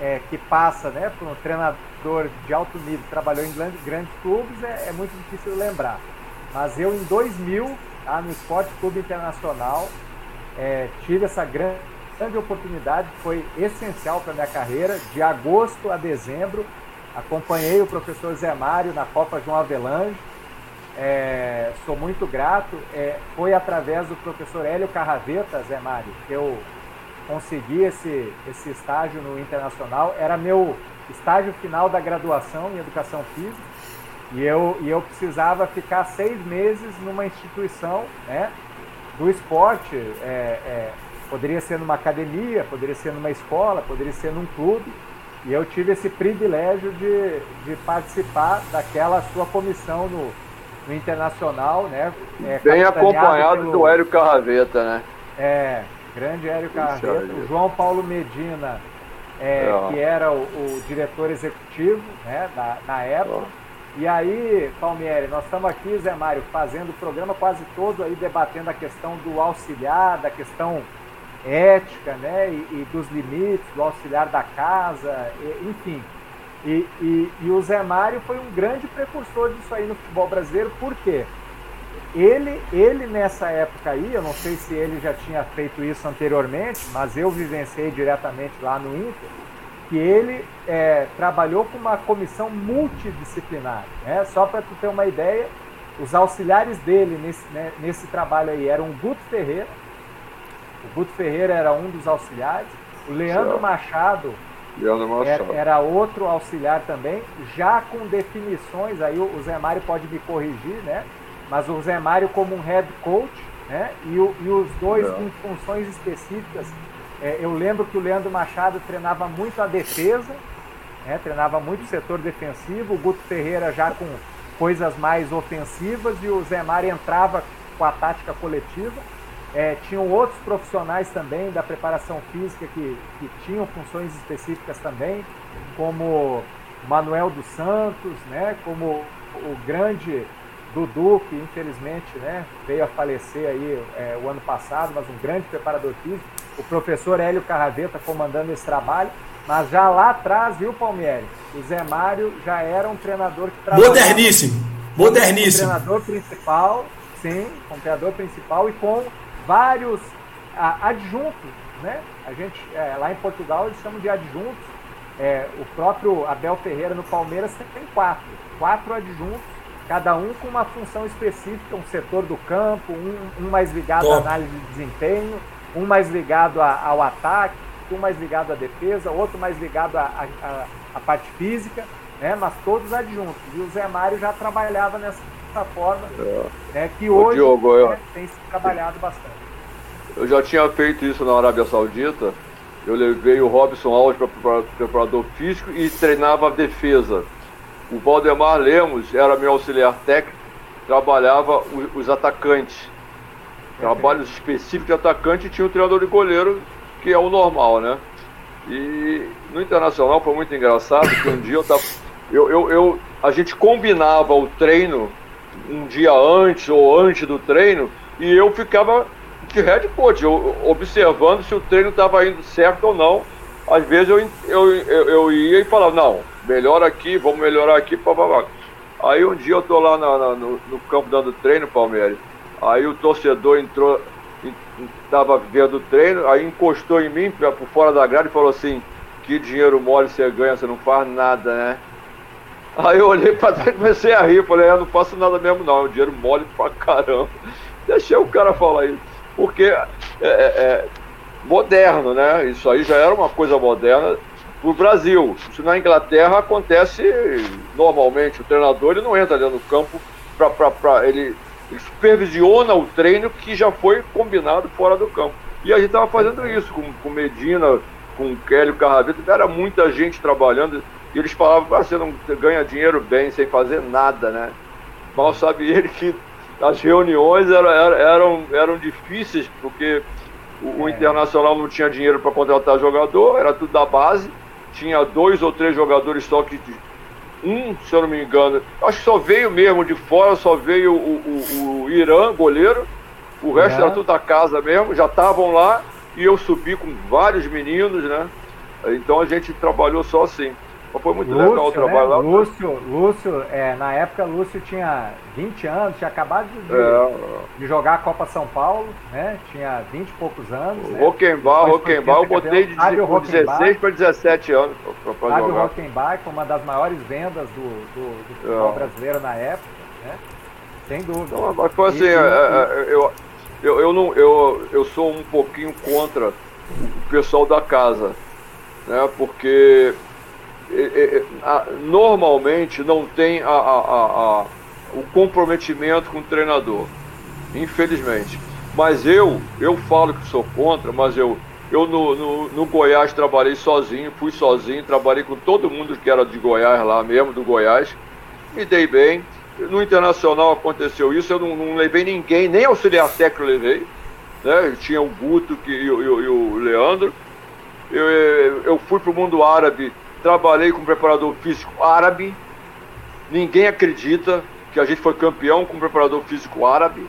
é, que passa né, por um treinador de alto nível trabalhou em grandes, grandes clubes é, é, muito difícil lembrar. Mas eu, em 2000, tá, no Esporte Clube Internacional, é, tive essa grande, grande oportunidade foi essencial para a minha carreira. De agosto a dezembro, acompanhei o professor Zé Mário na Copa João Avelange. É, sou muito grato. É, foi através do professor Hélio Carraveta, Zé Mário, que eu consegui esse, esse estágio no Internacional. Era meu estágio final da graduação em Educação Física. E eu, e eu precisava ficar seis meses numa instituição né, do esporte. É, é, poderia ser numa academia, poderia ser numa escola, poderia ser num clube. E eu tive esse privilégio de, de participar daquela sua comissão no, no Internacional. Né, é, Bem acompanhado pelo, do Hélio Carraveta, né? É, grande Hélio Carraveta. O João Paulo Medina é, que era o, o, diretor executivo né, na, na época. E aí, Palmieri, nós estamos aqui, Zé Mário, fazendo o programa quase todo aí debatendo a questão do auxiliar, da questão ética, né, e, e dos limites do auxiliar da casa, e, enfim. E, e, e, o Zé Mário foi um grande precursor disso aí no futebol brasileiro, por quê? Ele, ele nessa época aí, eu não sei se ele já tinha feito isso anteriormente, mas eu vivenciei diretamente lá no Inter, que ele é, trabalhou com uma comissão multidisciplinar. Né? Só para tu ter uma ideia, os auxiliares dele nesse, né, nesse trabalho aí eram o Guto Ferreira, o Guto Ferreira era um dos auxiliares, o Leandro Machado, Leandro Machado. Era, era, outro auxiliar também, já com definições, aí o Zé Mário pode me corrigir, né? mas o Zé Mário como um head coach, né? E, o, e os dois com funções específicas. É, eu lembro que o Leandro Machado treinava muito a defesa, né? treinava muito o setor defensivo, o Guto Ferreira já com coisas mais ofensivas e o Zé Mário entrava com a tática coletiva. É, tinham outros profissionais também da preparação física que, que tinham funções específicas também, como Manuel dos Santos, né, como o grande Dudu, que infelizmente né, veio a falecer aí é, o ano passado, mas um grande preparador físico, o professor Hélio Carraveta comandando esse trabalho, mas já lá atrás, viu, Palmieri? O Zé Mário já era um treinador que trabalhava. Moderníssimo! Moderníssimo! Treinador principal, sim, como treinador principal e com vários a, adjuntos, né? A gente, é, lá em Portugal, eles chamam de adjuntos. É, o próprio Abel Ferreira no Palmeiras tem quatro, quatro adjuntos, cada um com uma função específica, um setor do campo, um, um mais ligado Top. à análise de desempenho, um mais ligado a, ao ataque, um mais ligado à defesa, outro mais ligado à parte física, né? mas todos adjuntos. E o Zé Mário já trabalhava nessa forma, é. né? que hoje Diogo, né, eu... tem se trabalhado bastante. Eu já tinha feito isso na Arábia Saudita. Eu levei o Robson Alves para preparador físico e treinava a defesa. O Valdemar Lemos era meu auxiliar técnico, trabalhava os atacantes. Trabalhos específicos de atacante tinha o treinador de goleiro, que é o normal, né? E no Internacional foi muito engraçado que um dia eu tava. Eu, eu, eu, a gente combinava o treino um dia antes ou antes do treino e eu ficava de head coach, observando se o treino estava indo certo ou não. Às vezes eu, eu, eu, ia e falava, não, melhor aqui, vamos melhorar aqui, papapá. Aí um dia eu tô lá na, na, no, no, campo dando treino, Palmeiras. Aí o torcedor entrou, estava vendo o treino, aí encostou em mim por fora da grade e falou assim, que dinheiro mole você ganha, você não faz nada, né? Aí eu olhei pra trás e comecei a rir, falei, eu não faço nada mesmo não, é um dinheiro mole pra caramba. Deixei o cara falar isso porque é, é, é, moderno, né? Isso aí já era uma coisa moderna para o Brasil. Isso na Inglaterra acontece normalmente. O treinador ele não entra dentro do campo para ele, ele supervisiona o treino que já foi combinado fora do campo. E a gente estava fazendo isso com, com Medina, com Kelly Carraveta, era muita gente trabalhando e eles falavam, ah, você não ganha dinheiro bem sem fazer nada, né? Mal sabe ele que as reuniões eram, eram, eram difíceis, porque o, o é. Internacional não tinha dinheiro para contratar jogador, era tudo da base, tinha dois ou três jogadores só que. Um, se eu não me engano, acho que só veio mesmo de fora, só veio o, o, o Irã, goleiro, o resto é. era tudo da casa mesmo, já estavam lá e eu subi com vários meninos, né? Então a gente trabalhou só assim. Mas foi muito Lúcio, legal o trabalho né? lá. Lúcio, Lúcio é, na época, Lúcio tinha 20 anos, tinha acabado de, é. de jogar a Copa São Paulo, né? Tinha 20 e poucos anos. Né? Roquembar, eu botei de, de 16 para 17 anos. Fábio Roquembar, foi uma das maiores vendas do, do, do futebol é. brasileiro na época, né? Sem dúvida. Então, mas foi assim, e, é, é, eu, eu, eu, não, eu, eu sou um pouquinho contra o pessoal da casa, né? Porque normalmente não tem a, a, a, o comprometimento com o treinador, infelizmente. Mas eu, eu falo que sou contra, mas eu, eu no, no, no, Goiás trabalhei sozinho, fui sozinho, trabalhei com todo mundo que era de Goiás lá mesmo, do Goiás, me dei bem. No Internacional aconteceu isso, eu não, não levei ninguém, nem auxiliar técnico eu levei. Né? Tinha o Guto que, e, e, e o Leandro. Eu, eu fui para o mundo árabe trabalhei com preparador físico árabe. Ninguém acredita que a gente foi campeão com preparador físico árabe.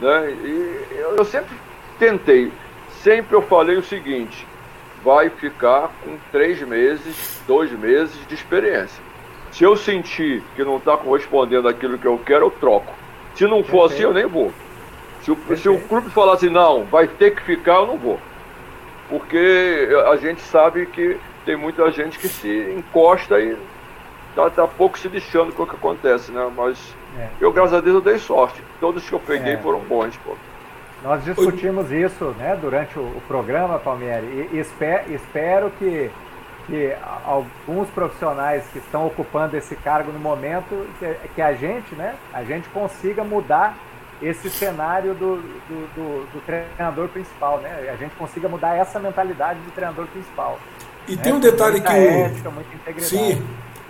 Né? E eu sempre tentei, sempre eu falei o seguinte: vai ficar com três meses, dois meses de experiência. Se eu sentir que não está correspondendo àquilo que eu quero, eu troco. Se não for assim, eu nem vou. Se o, se o clube falar assim, não, vai ter que ficar, eu não vou. Porque a gente sabe que tem muita gente que se encosta e tá, tá pouco se lixando com o que acontece, né? Mas é. eu, graças a Deus, eu dei sorte. Todos que eu peguei é. foram bons, pô. Nós discutimos Oi. isso né, durante o, o programa, Palmieri, e, espero, espero que, que alguns profissionais que estão ocupando esse cargo no momento, que, que a gente, né, a gente consiga mudar esse cenário do, do, do, do treinador principal, né? A gente consiga mudar essa mentalidade do treinador principal. E tem um detalhe que o. Ética, sim,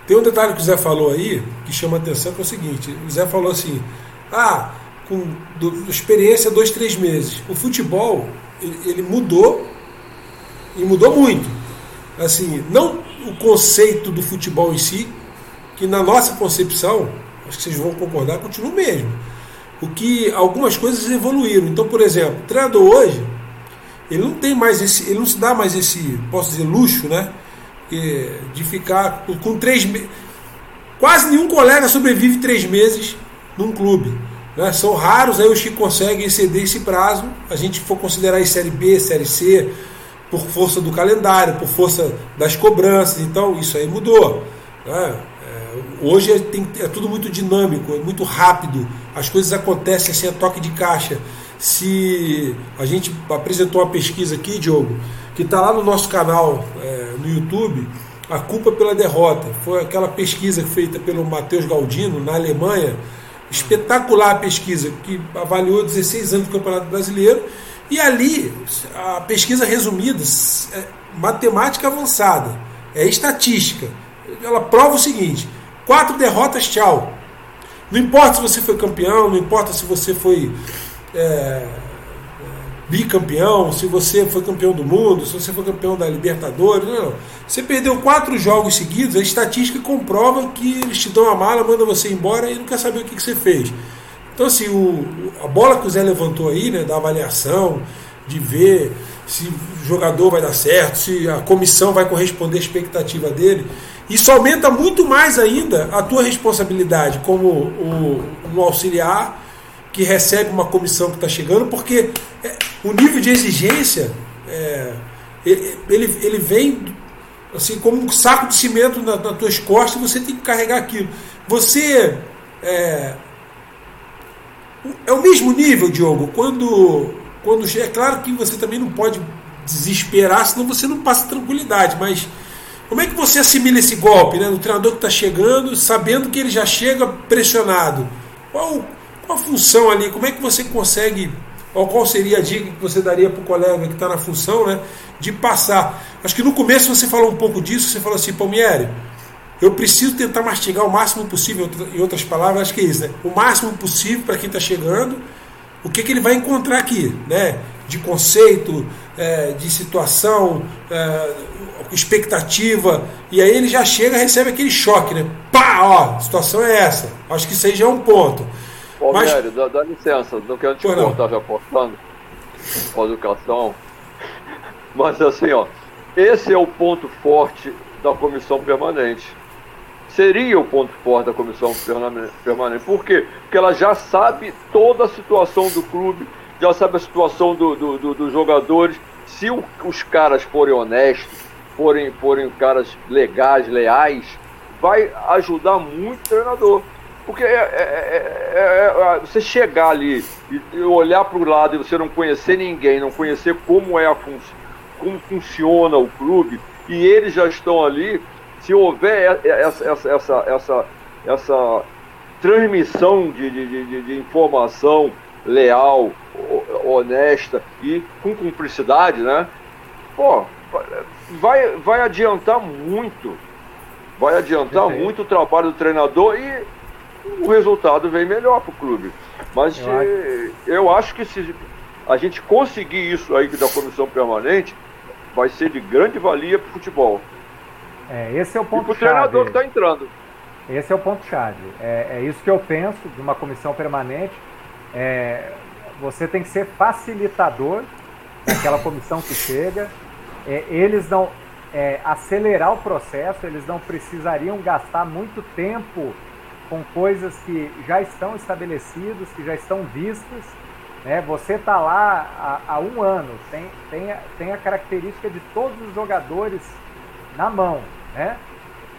tem um detalhe que o Zé falou aí que chama atenção, que é o seguinte: o Zé falou assim, ah, com do, experiência dois, três meses. O futebol, ele, ele mudou e mudou muito. Assim, não o conceito do futebol em si, que na nossa concepção, acho que vocês vão concordar, continua o mesmo. O que algumas coisas evoluíram. Então, por exemplo, o treinador hoje, ele não tem mais esse, ele não se dá mais esse, posso dizer, luxo, né? De ficar com três meses. Quase nenhum colega sobrevive três meses num clube. Né? São raros aí os que conseguem exceder esse prazo. A gente for considerar em Série B, Série C, por força do calendário, por força das cobranças. Então, isso aí mudou. Né? É, hoje é, tem, é, tudo muito dinâmico, é muito rápido. As coisas acontecem assim a toque de caixa. Se a gente apresentou uma pesquisa aqui, Diogo, que está lá no nosso canal é, no YouTube, a culpa pela derrota. Foi aquela pesquisa feita pelo Matheus Galdino na Alemanha espetacular a pesquisa, que avaliou 16 anos do Campeonato Brasileiro. E ali, a pesquisa resumida, é matemática avançada, é estatística. Ela prova o seguinte: quatro derrotas, tchau. Não importa se você foi campeão, não importa se você foi é, bicampeão, se você foi campeão do mundo, se você foi campeão da Libertadores, não. Você perdeu quatro jogos seguidos, a estatística comprova que eles te dão a mala, manda você embora e não quer saber o que, que você fez. Então, assim, o, a bola que o Zé levantou aí, né, da avaliação, de ver se o jogador vai dar certo, se a comissão vai corresponder à expectativa dele, isso aumenta muito mais ainda a tua responsabilidade como o, um auxiliar que recebe uma comissão que está chegando, porque é, o nível de exigência é, ele, ele vem assim como um saco de cimento na, nas tuas costas você tem que carregar aquilo. Você é, é o mesmo nível, Diogo, quando, quando é claro que você também não pode desesperar, senão você não passa tranquilidade, mas como é que você assimila esse golpe, né, do treinador que está chegando, sabendo que ele já chega pressionado? Qual qual a função ali? Como é que você consegue, ou qual seria a dica que você daria para o colega que está na função, né, de passar? Acho que no começo você falou um pouco disso, você falou assim, Palmieri, eu preciso tentar mastigar o máximo possível, em outras palavras, acho que é isso, né? O máximo possível para quem está chegando, o que, que ele vai encontrar aqui, né? De conceito, é, de situação, é, expectativa, e aí ele já chega recebe aquele choque, né? Pá, ó, situação é essa. Acho que isso aí já é um ponto. Ô, Mas... Dá, dá, licença, não quero te Por cortar já cortando com educação. Mas assim, ó, esse é o ponto forte da comissão permanente. Seria o ponto forte da comissão permanente. Por quê? Porque ela já sabe toda a situação do clube, já sabe a situação dos do, do, do jogadores. Se o, os caras forem honestos, forem, forem caras legais, leais, vai ajudar muito o treinador. Porque é, é, é, é você chegar ali e olhar para o lado e você não conhecer ninguém, não conhecer como é a fun como funciona o clube, e eles já estão ali, se houver essa, essa, essa, essa, essa transmissão de, de, de, de informação leal, honesta e com cumplicidade, né? Pô, vai, vai adiantar muito. Vai adiantar muito o trabalho do treinador e o resultado vem melhor para o clube. Mas eu, acho. eu acho que se a gente conseguir isso aí da comissão permanente, vai ser de grande valia para o futebol. É, esse é o ponto e para o treinador que está entrando. Esse é o ponto-chave. É, é, isso que eu penso de uma comissão permanente. É, você tem que ser facilitador daquela comissão que chega. É, eles não. É, acelerar o processo, eles não precisariam gastar muito tempo com coisas que já estão estabelecidas, que já estão vistas. Né? Você está lá há, há, um ano, tem, tem, tem a característica de todos os jogadores na mão. Né?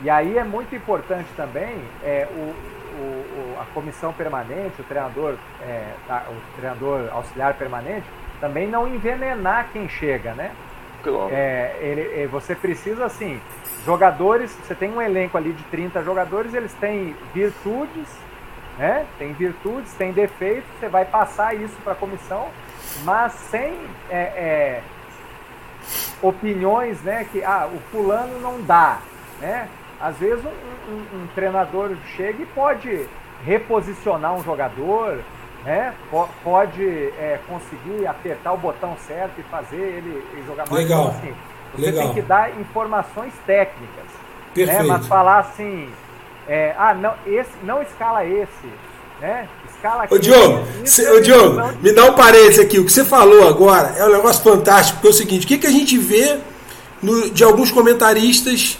E aí é muito importante também é, o, o, a comissão permanente, o treinador, é, tá, o treinador auxiliar permanente, também não envenenar quem chega, né? Claro. É, ele, você precisa assim jogadores, você tem um elenco ali de 30 jogadores, eles têm virtudes, né? Tem virtudes, tem defeitos, você vai passar isso para a comissão, mas sem é, é, opiniões, né? Que ah, o fulano não dá, né? Às vezes um, um, um treinador chega e pode reposicionar um jogador, né? Pode é, conseguir apertar o botão certo e fazer ele, jogar mais. Legal. Então, assim, você Legal. tem que dar informações técnicas. Né? Mas falar assim, é, ah, não, esse, não escala esse, né? Escala aqui. Ô Diogo, cê, ô, Diogo não... me dá um parênteses aqui. O que você falou agora é um negócio fantástico, porque é o seguinte, o que, que a gente vê no, de alguns comentaristas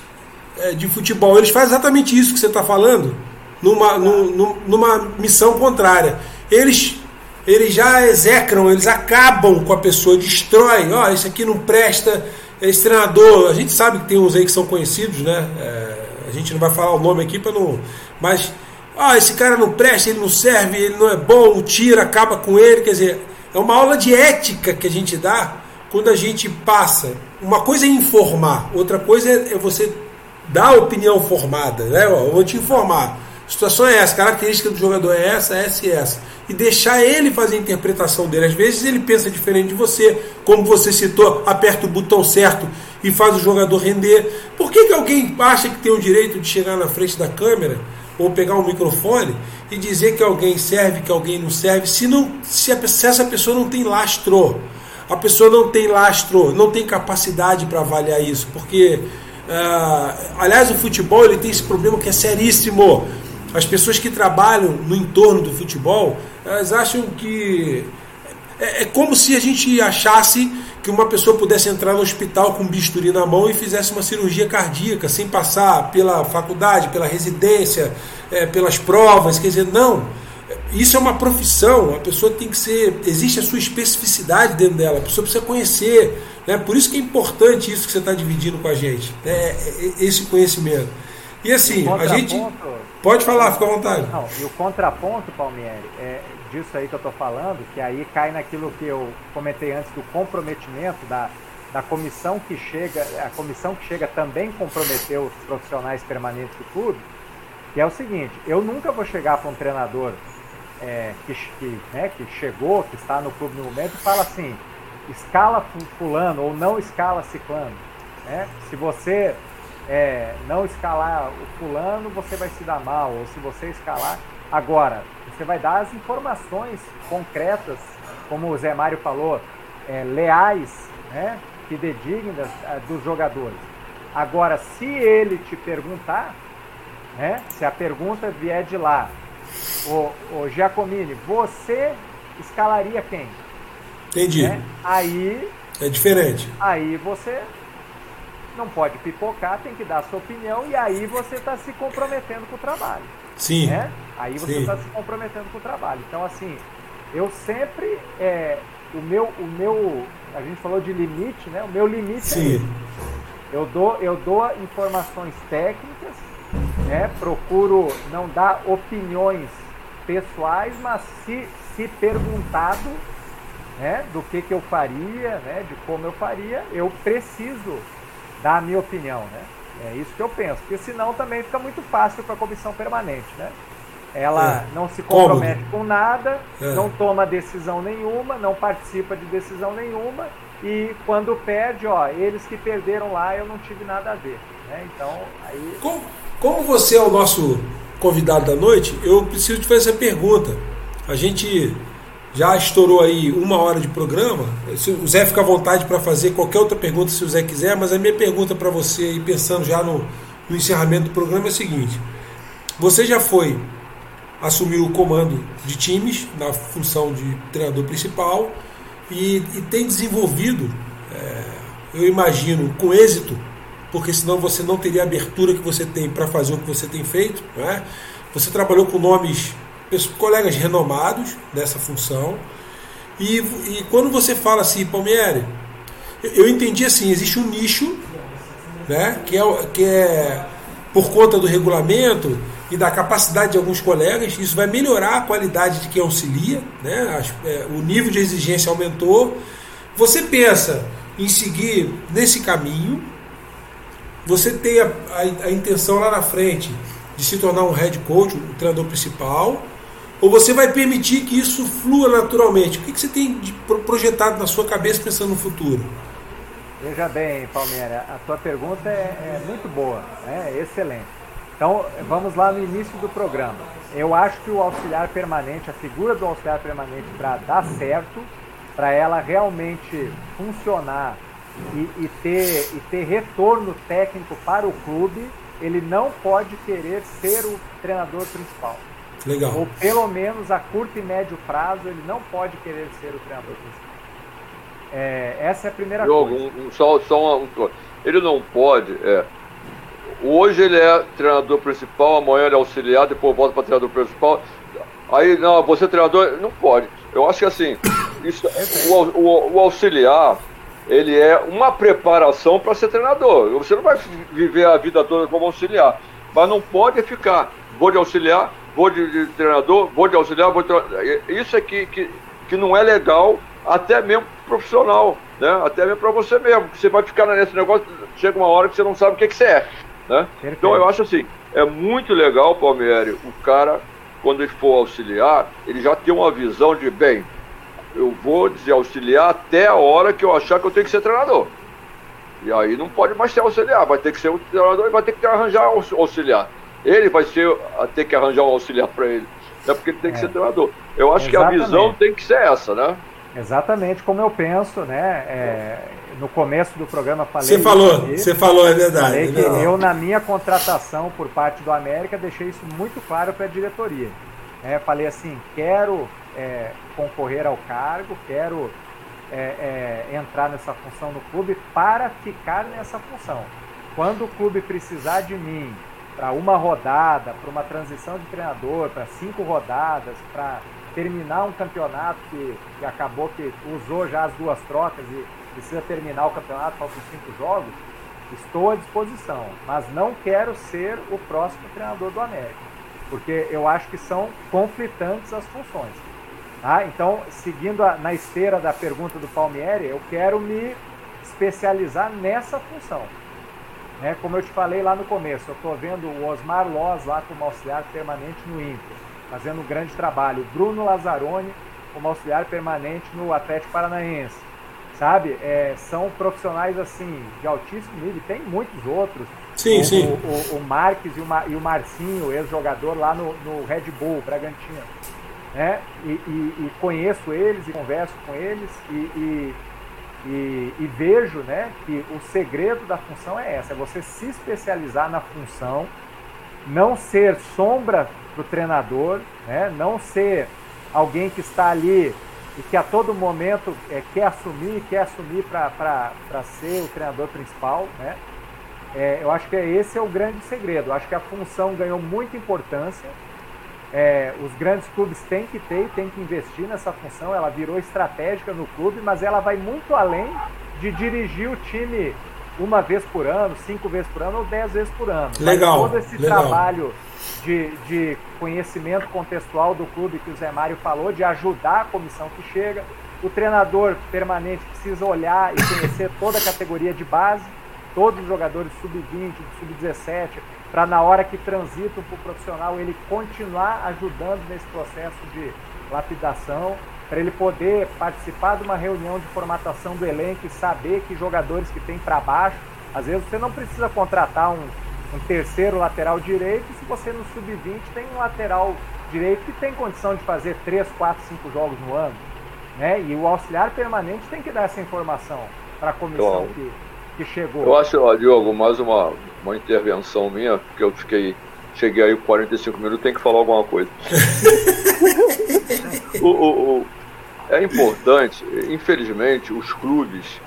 é, de futebol? Eles fazem exatamente isso que você está falando, numa, num, numa missão contrária. Eles eles já execram, eles acabam com a pessoa, destrói, ó, oh, isso aqui não presta, esse treinador, a gente sabe que tem uns aí que são conhecidos, né? É, a gente não vai falar o nome aqui para não. Mas, ah, esse cara não presta, ele não serve, ele não é bom, tira, acaba com ele. Quer dizer, é uma aula de ética que a gente dá quando a gente passa. Uma coisa é informar, outra coisa é, é você dar a opinião formada, né? Eu vou te informar. A situação é essa, a característica do jogador é essa, essa e essa. E deixar ele fazer a interpretação dele. Às vezes ele pensa diferente de você, como você citou, aperta o botão certo e faz o jogador render. Por que, que alguém acha que tem o direito de chegar na frente da câmera ou pegar um microfone e dizer que alguém serve, que alguém não serve, se, não, se, a, se essa pessoa não tem lastro? A pessoa não tem lastro, não tem capacidade para avaliar isso, porque, uh, aliás, o futebol ele tem esse problema que é seríssimo. As pessoas que trabalham no entorno do futebol, elas acham que é, é como se a gente achasse que uma pessoa pudesse entrar no hospital com um bisturi na mão e fizesse uma cirurgia cardíaca, sem passar pela faculdade, pela residência, é, pelas provas. Quer dizer, não. Isso é uma profissão, a pessoa tem que ser. Existe a sua especificidade dentro dela, a pessoa precisa conhecer. Né? Por isso que é importante isso que você está dividindo com a gente, né? É, é, esse conhecimento. E assim, a gente. Pode falar, fica à vontade. Não, e o contraponto, Palmieri, é, disso aí que eu estou falando, que aí cai naquilo que eu comentei antes do comprometimento da, da comissão que chega, a comissão que chega também comprometeu os profissionais permanentes do clube, que é o seguinte, eu nunca vou chegar para um treinador é, que, que, né, que chegou, que está no clube no momento, e fala assim, escala fulano ou não escala ciclano. Né? Se você é, não escalar o fulano, você vai se dar mal, ou se você escalar. Agora, você vai dar as informações concretas, como o Zé Mário falou, é, leais, né, que dedignas dos jogadores. Agora, se ele te perguntar, né, se a pergunta vier de lá, o, o Giacomini, você escalaria quem? Entendi. Né? Aí. É diferente. Aí você não pode pipocar, tem que dar a sua opinião e aí você está se comprometendo com o trabalho. Sim. Né? Aí você está se comprometendo com o trabalho. Então, assim, eu sempre. É, o, meu, o meu. A gente falou de limite, né? O meu limite é Sim. é esse. Eu dou, eu dou informações técnicas, né? procuro não dar opiniões pessoais, mas se, se perguntado né, do que, que eu faria, né, de como eu faria, eu preciso dar a minha opinião. Né? É isso que eu penso, porque senão também fica muito fácil para a comissão permanente, né? Ela é. não se compromete com nada, é. não toma decisão nenhuma, não participa de decisão nenhuma e quando perde, ó, eles que perderam lá, eu não tive nada a ver. Né? Então, aí. Como, como você é o nosso convidado da noite, eu preciso te fazer essa pergunta. A gente já estourou aí uma hora de programa. O Zé fica à vontade para fazer qualquer outra pergunta se o Zé quiser, mas a minha pergunta para você, e pensando já no, no encerramento do programa, é a seguinte: você já foi assumiu o comando de times na função de treinador principal e, e tem desenvolvido, é, eu imagino, com êxito, porque senão você não teria a abertura que você tem para fazer o que você tem feito. É? Você trabalhou com nomes colegas renomados dessa função. E, e quando você fala assim, Palmieri, eu entendi assim, existe um nicho, né, que é, que é por conta do regulamento e da capacidade de alguns colegas, isso vai melhorar a qualidade de quem auxilia, né, é, o nível de exigência aumentou. Você pensa em seguir nesse caminho, você tem a, a, a intenção lá na frente de se tornar um head coach, o treinador principal, ou você vai permitir que isso flua naturalmente? O que você tem projetado na sua cabeça pensando no futuro? Veja bem, Palmeira, a tua pergunta é, é muito boa, né? é excelente. Então, vamos lá no início do programa. Eu acho que o auxiliar permanente, a figura do auxiliar permanente, para dar certo, para ela realmente funcionar e, e, ter, e ter retorno técnico para o clube, ele não pode querer ser o treinador principal. Legal. Ou pelo menos a curto e médio prazo ele não pode querer ser o treinador principal. É, essa é a primeira Jogo, coisa. Um, um, só, só um, ele não pode. É, hoje ele é treinador principal, amanhã ele é auxiliar, depois volta para treinador principal. Aí, não, você é treinador, não pode. Eu acho que assim, isso, o, o, o auxiliar, ele é uma preparação para ser treinador. Você não vai viver a vida toda como auxiliar, mas não pode ficar. Vou de auxiliar, vou de, de treinador, vou de auxiliar, vou de Isso é que, que, que não é legal, até mesmo profissional, né? Até mesmo para você mesmo. Você vai ficar nesse negócio, chega uma hora que você não sabe o que, que você é. Né? Então eu acho assim, é muito legal, Palmieri, o cara, quando ele for auxiliar, ele já tem uma visão de, bem, eu vou dizer auxiliar até a hora que eu achar que eu tenho que ser treinador. E aí não pode mais ser auxiliar, vai ter que ser o treinador e vai ter que arranjar auxiliar. Ele vai ser, ter que arranjar um auxiliar para ele, né? porque ele tem que é. ser treinador. Eu acho Exatamente. que a visão tem que ser essa, né? Exatamente como eu penso, né? É, no começo do programa falei. Você falou, você falou, é verdade. Falei é que eu, na minha contratação por parte do América, deixei isso muito claro para a diretoria. É, falei assim: quero é, concorrer ao cargo, quero é, é, entrar nessa função no clube para ficar nessa função. Quando o clube precisar de mim para uma rodada, para uma transição de treinador, para cinco rodadas, para terminar um campeonato que, que, acabou que usou já as duas trocas e precisa terminar o campeonato, faltam cinco jogos, estou à disposição, mas não quero ser o próximo treinador do América, porque eu acho que são conflitantes as funções. Tá? Então, seguindo a, na esteira da pergunta do Palmieri, eu quero me especializar nessa função. Né? Como eu te falei lá no começo, eu estou vendo o Osmar Loz lá como auxiliar permanente no Inter, fazendo um grande trabalho. Bruno Lazzaroni como auxiliar permanente no Atlético Paranaense. Sabe? É, são profissionais assim de altíssimo nível, tem muitos outros. Sim, o, sim. O, o, o Marques e o, e o Marcinho, ex-jogador lá no, no Red Bull, Bragantino né? E, e, e, conheço eles e converso com eles e, e, vejo né, que o segredo da função é essa, é você se especializar na função, não ser sombra para o treinador, né, não ser alguém que está ali e que a todo momento é, quer assumir, quer assumir para ser o treinador principal, né? É, eu acho que esse é o grande segredo. Eu acho que a função ganhou muita importância é, os grandes clubes têm que ter e têm que investir nessa função. Ela virou estratégica no clube, mas ela vai muito além de dirigir o time uma vez por ano, cinco vezes por ano ou dez vezes por ano. Legal. Mas todo esse legal. trabalho de, de conhecimento contextual do clube que o Zé Mário falou, de ajudar a comissão que chega. O treinador permanente precisa olhar e conhecer toda a categoria de base, todos os jogadores sub-20, sub-17, para na hora que transitam para o profissional ele continuar ajudando nesse processo de lapidação, para ele poder participar de uma reunião de formatação do elenco e saber que jogadores que tem para baixo, às vezes você não precisa contratar um, um terceiro lateral direito se você no sub-20 tem um lateral direito que tem condição de fazer 3, 4, 5 jogos no ano. Né? E o auxiliar permanente tem que dar essa informação para a comissão que, que chegou. Eu acho, ó, Diogo, mais uma, uma intervenção minha, porque eu fiquei. Cheguei aí 45 minutos, tem que falar alguma coisa. o, o, o, é importante, infelizmente, os clubes,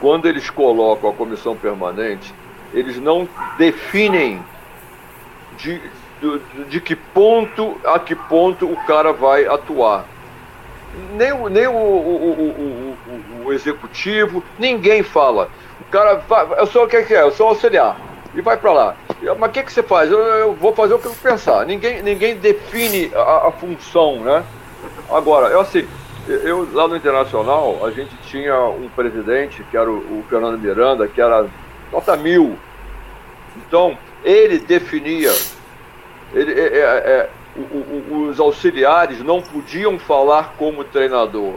quando eles colocam a comissão permanente, eles não definem de, de, de que ponto a que ponto o cara vai atuar. Nem, nem o, o, o, o executivo, ninguém fala. O cara vai, eu sou o que é? Eu sou auxiliar e vai para lá. Mas o que, que você faz? Eu, eu, vou fazer o que eu pensar. Ninguém, ninguém define a, a função, né? Agora, eu assim, eu lá no Internacional, a gente tinha um presidente, que era o, o Fernando Miranda, que era nota mil. Então, ele definia, ele, é, é, é o, o, os auxiliares não podiam falar como treinador.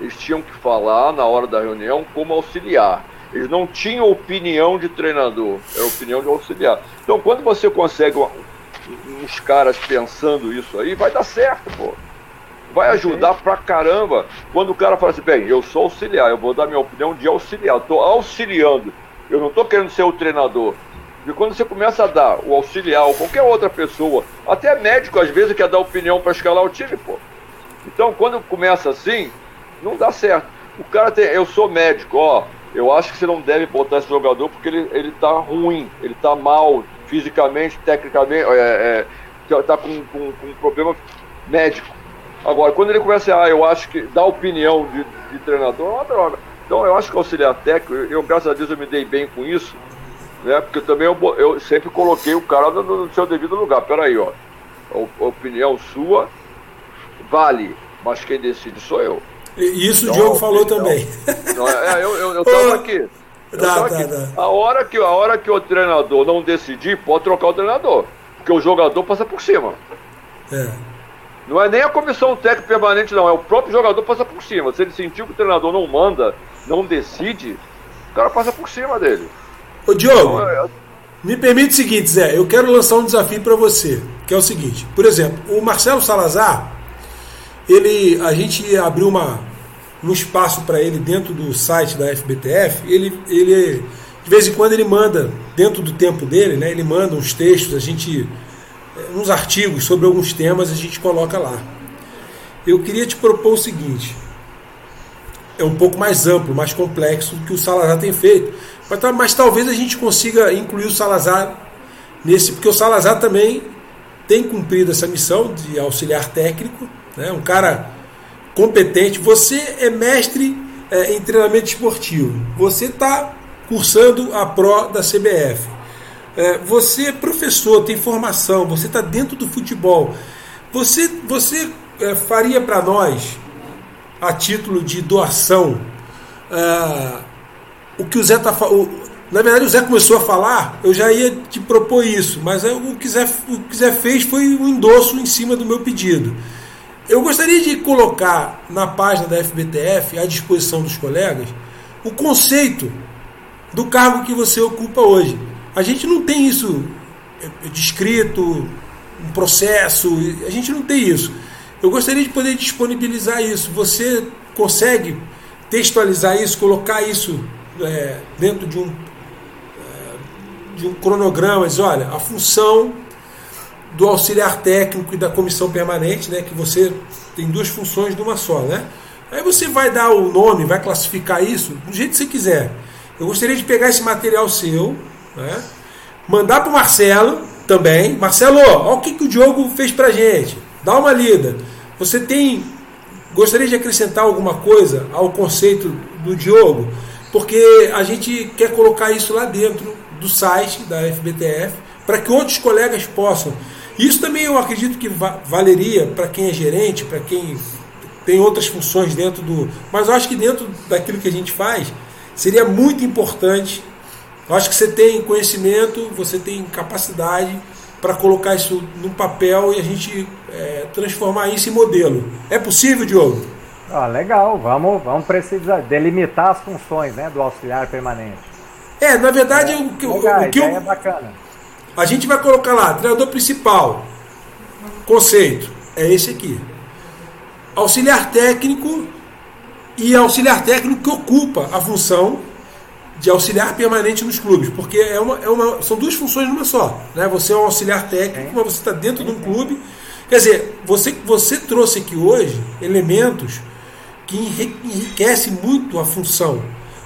Eles tinham que falar na hora da reunião como auxiliar. Eles não tinham opinião de treinador, era opinião de auxiliar. Então, quando você consegue uns caras pensando isso aí, vai dar certo, pô. Vai ajudar pra caramba. Quando o cara fala assim, bem, eu sou auxiliar, eu vou dar minha opinião de auxiliar, estou auxiliando. Eu não estou querendo ser o treinador. E quando você começa a dar o auxiliar ou qualquer outra pessoa, até médico às vezes quer dar opinião para escalar o time, pô. Então quando começa assim, não dá certo. O cara tem, eu sou médico, ó, eu acho que você não deve botar esse jogador porque ele, ele tá ruim, ele tá mal, fisicamente, tecnicamente, é, é, tá com, com, com um problema médico. Agora, quando ele começa a, ah, eu acho que dá opinião de, de treinador, é uma droga. Então eu acho que auxiliar técnico, eu graças a Deus eu me dei bem com isso, né? Porque também eu, eu sempre coloquei o cara no, no seu devido lugar. Peraí, ó. A opinião sua vale, mas quem decide sou eu. Isso então, o Diogo falou então, também. Não, é, eu, eu, eu tava aqui. Eu dá, tava dá, aqui. Dá. A, hora que, a hora que o treinador não decidir, pode trocar o treinador. Porque o jogador passa por cima. É. Não é nem a comissão técnica permanente, não. É o próprio jogador passa por cima. Se ele sentiu que o treinador não manda, não decide, o cara passa por cima dele. Ô Diogo, então, é... me permite o seguinte, Zé. Eu quero lançar um desafio para você, que é o seguinte. Por exemplo, o Marcelo Salazar, ele, a gente abriu uma, um espaço para ele dentro do site da FBTF. Ele, ele, de vez em quando, ele manda, dentro do tempo dele, né, ele manda uns textos, a gente, eh, uns artigos sobre alguns temas, a gente coloca lá. Eu queria te propor o seguinte: é um pouco mais amplo, mais complexo do que o Salazar tem feito, mas, mas talvez a gente consiga incluir o Salazar nesse, porque o Salazar também tem cumprido essa missão de auxiliar técnico né? um cara competente. Você é mestre é, em treinamento esportivo, você está cursando a pró da CBF, é, você é professor, tem formação, você está dentro do futebol. Você, você é, faria para nós, a título de doação, é, o que o Zé está falando. Na verdade, o Zé começou a falar, eu já ia te propor isso, mas o que, Zé, o que Zé fez foi um endosso em cima do meu pedido. Eu gostaria de colocar na página da FBTF, à disposição dos colegas, o conceito do cargo que você ocupa hoje. A gente não tem isso descrito, um processo, a gente não tem isso. Eu gostaria de poder disponibilizar isso. Você consegue textualizar isso, colocar isso é, dentro de um, é, de um cronograma, dizer, olha, a função do auxiliar técnico e da comissão permanente, né, que você tem duas funções numa só, né? Aí você vai dar o nome, vai classificar isso do jeito que você quiser. Eu gostaria de pegar esse material seu, né, mandar para o Marcelo também. Marcelo, olha o que, que o Diogo fez para gente. Dá uma lida. Você tem gostaria de acrescentar alguma coisa ao conceito do Diogo, porque a gente quer colocar isso lá dentro do site da FBTF para que outros colegas possam isso também eu acredito que valeria para quem é gerente, para quem tem outras funções dentro do. Mas eu acho que dentro daquilo que a gente faz, seria muito importante. Eu acho que você tem conhecimento, você tem capacidade para colocar isso no papel e a gente é, transformar isso em modelo. É possível, Diogo? Ah, legal, vamos, vamos precisar delimitar as funções né, do auxiliar permanente. É, na verdade, é, o que, legal, o que eu, é bacana a gente vai colocar lá, treinador principal. Conceito é esse aqui. Auxiliar técnico e auxiliar técnico que ocupa a função de auxiliar permanente nos clubes, porque é uma, é uma, são duas funções numa só. Né? Você é um auxiliar técnico, mas você está dentro de um clube. Quer dizer, você, você trouxe aqui hoje elementos que enriquecem muito a função.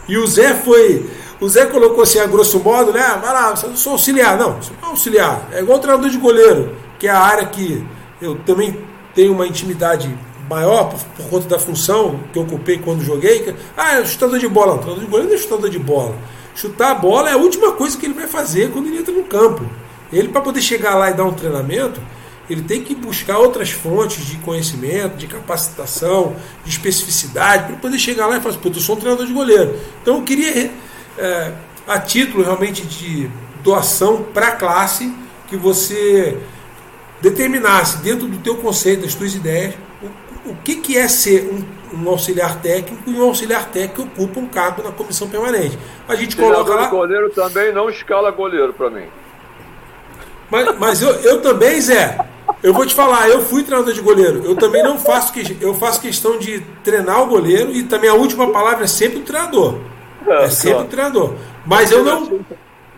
E o Zé foi o Zé colocou assim, a grosso modo, né? Vai lá, eu sou auxiliar. Não, sou auxiliar. É igual o treinador de goleiro, que é a área que eu também tenho uma intimidade maior por, por conta da função que eu ocupei quando joguei. ah, é chutador de bola. Não, treinador de goleiro não é chutador de bola. Chutar a bola é a última coisa que ele vai fazer quando ele entra no campo. Ele, para poder chegar lá e dar um treinamento, ele tem que buscar outras fontes de conhecimento, de capacitação, de especificidade, para poder chegar lá e falar assim, eu sou um treinador de goleiro. Então eu queria é, a título realmente de doação para a classe que você determinasse dentro do teu conceito, das tuas ideias, o, o que, que é ser um, um, auxiliar técnico e um auxiliar técnico que ocupa um cargo na comissão permanente. A gente coloca lá. goleiro também não escala goleiro para mim. Mas, mas eu, eu também, Zé, eu vou te falar, eu fui treinador de goleiro. Eu também não faço que eu faço questão de treinar o goleiro e também a última palavra é sempre o treinador. É, sempre o treinador. Mas eu não.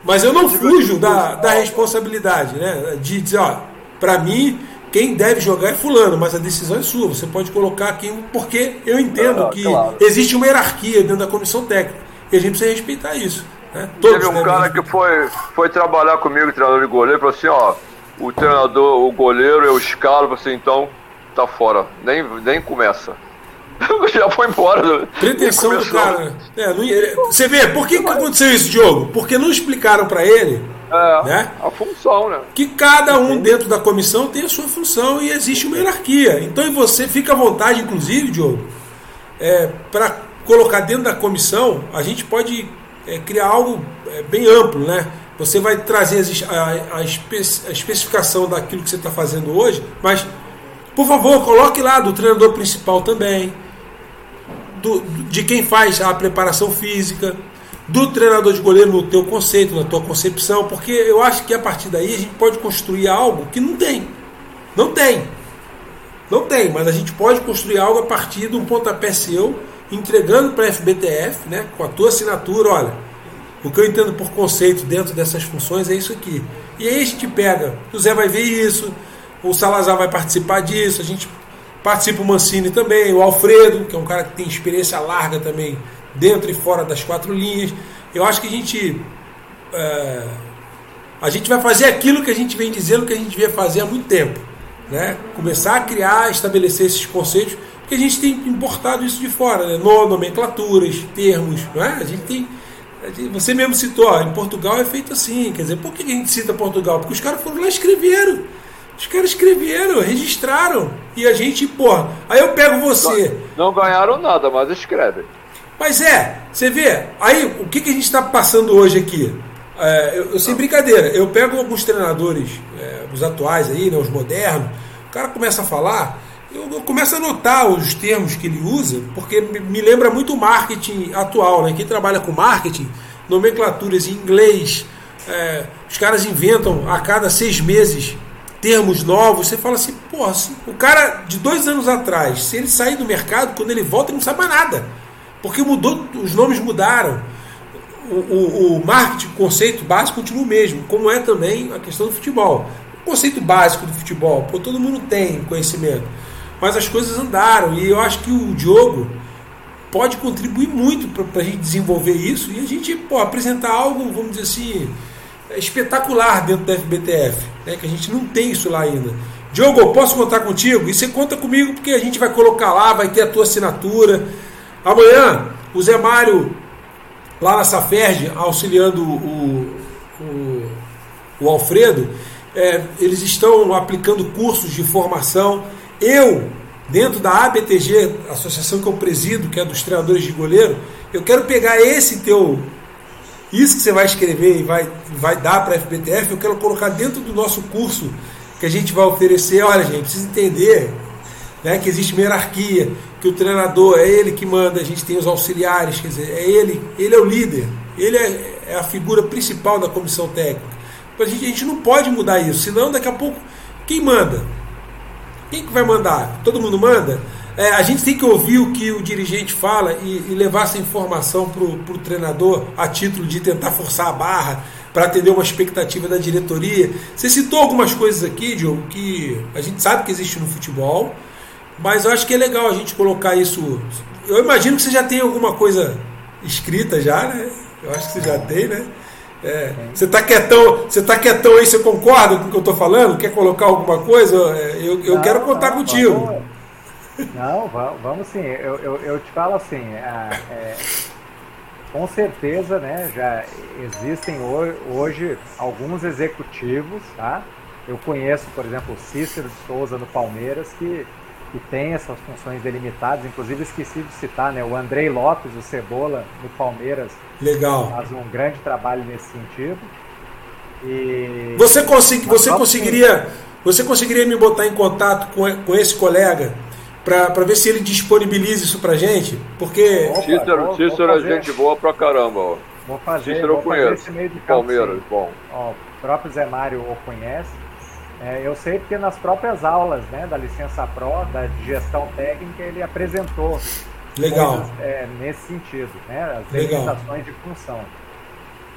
Mas eu não fujo da, da responsabilidade, né? De dizer, ó, para mim, quem deve jogar é fulano, mas a decisão é sua. Você pode colocar quem. Porque eu entendo que claro. existe uma hierarquia dentro da comissão técnica. E a gente precisa respeitar isso. Né? Teve um cara respeitar. que foi, foi trabalhar comigo, treinador de goleiro, falou assim, ó, o treinador, o goleiro, eu escalo, você então tá fora. Nem, nem começa. Já foi embora. Pretensão do cara. É, não, você vê, por que, que aconteceu isso, Diogo? Porque não explicaram para ele é, né? a função, né? Que cada um dentro da comissão tem a sua função e existe uma hierarquia. Então você fica à vontade, inclusive, Diogo, é, para colocar dentro da comissão, a gente pode é, criar algo é, bem amplo, né? Você vai trazer a, a, espe a especificação daquilo que você está fazendo hoje, mas, por favor, coloque lá do treinador principal também do, de quem faz a preparação física, do treinador de goleiro no teu conceito, na tua concepção, porque eu acho que a partir daí a gente pode construir algo que não tem. Não tem. Não tem, mas a gente pode construir algo a partir de um pontapé seu, entregando para a FBTF, né, com a tua assinatura, olha, o que eu entendo por conceito dentro dessas funções é isso aqui. E aí a gente pega, o Zé vai ver isso, o Salazar vai participar disso, a gente Participa o Mancini também, o Alfredo, que é um cara que tem experiência larga também, dentro e fora das quatro linhas. Eu acho que a gente. É, a gente vai fazer aquilo que a gente vem dizendo que a gente devia fazer há muito tempo. Né? Começar a criar, estabelecer esses conceitos, porque a gente tem importado isso de fora, né? nomenclaturas, termos. Não é? A gente tem. Você mesmo citou, ó, em Portugal é feito assim. Quer dizer, por que a gente cita Portugal? Porque os caras foram lá e escreveram. Os caras escreveram, registraram. E a gente, porra. Aí eu pego você. Não, não ganharam nada, mas escrevem. Mas é, você vê. Aí o que, que a gente está passando hoje aqui? É, eu, eu, sem brincadeira, eu pego alguns treinadores, é, os atuais aí, né, os modernos, o cara começa a falar, eu, eu, começo a notar os termos que ele usa, porque me, me lembra muito o marketing atual, né? Quem trabalha com marketing, nomenclaturas em inglês, é, os caras inventam a cada seis meses termos novos, você fala assim, pô, assim, o cara de dois anos atrás, se ele sair do mercado, quando ele volta, ele não sabe mais nada. Porque mudou, os nomes mudaram. O, o, o marketing, o conceito básico continua o mesmo, como é também a questão do futebol. O conceito básico do futebol, pô, todo mundo tem conhecimento. Mas as coisas andaram e eu acho que o Diogo pode contribuir muito para a gente desenvolver isso e a gente pô, apresentar algo, vamos dizer assim, espetacular dentro da FBTF, né, que a gente não tem isso lá ainda. Diogo, posso contar contigo? E você conta comigo porque a gente vai colocar lá, vai ter a tua assinatura. Amanhã, o Zé Mário, lá na Saferj, auxiliando o, o, o Alfredo, é, eles estão aplicando cursos de formação. Eu, dentro da ABTG, associação que eu presido, que é dos treinadores de goleiro, eu quero pegar esse teu isso que você vai escrever e vai, vai dar para a FBTF, eu quero colocar dentro do nosso curso que a gente vai oferecer. Olha, gente, precisa entender né, que existe uma hierarquia, que o treinador é ele que manda, a gente tem os auxiliares, quer dizer, é ele, ele é o líder, ele é, é a figura principal da comissão técnica. A gente, a gente não pode mudar isso, senão daqui a pouco, quem manda? Quem que vai mandar? Todo mundo manda? É, a gente tem que ouvir o que o dirigente fala e, e levar essa informação para o treinador a título de tentar forçar a barra para atender uma expectativa da diretoria. Você citou algumas coisas aqui, Diogo, que a gente sabe que existe no futebol, mas eu acho que é legal a gente colocar isso. Eu imagino que você já tem alguma coisa escrita já, né? Eu acho que você já tem, né? É, você está quietão, você tá quietão aí, você concorda com o que eu estou falando? Quer colocar alguma coisa? É, eu, eu não, quero contar não, contigo. Não, não, vamos, sim. Eu, eu, eu, te falo assim, é, é, com certeza, né, já existem hoje alguns executivos, tá? Eu conheço, por exemplo, o Cícero de Souza no Palmeiras, que, que tem essas funções delimitadas. Inclusive, esqueci de citar, né, o Andrei Lopes, o Cebola, no Palmeiras. Legal. Faz um grande trabalho nesse sentido. E... Você, consegui, você, conseguiria, você conseguiria me botar em contato com, com esse colega? Para ver se ele disponibiliza isso pra gente, porque... Opa, Cícero, Cícero é gente boa pra caramba, ó. Vou fazer, Cícero vou fazer esse meio de campo, Palmeiras, sim. bom. Ó, o próprio Zé Mário o conhece. É, eu sei porque nas próprias aulas né, da licença Pro, da gestão técnica, ele apresentou Legal. Coisas, é, nesse sentido, né, as limitações de função.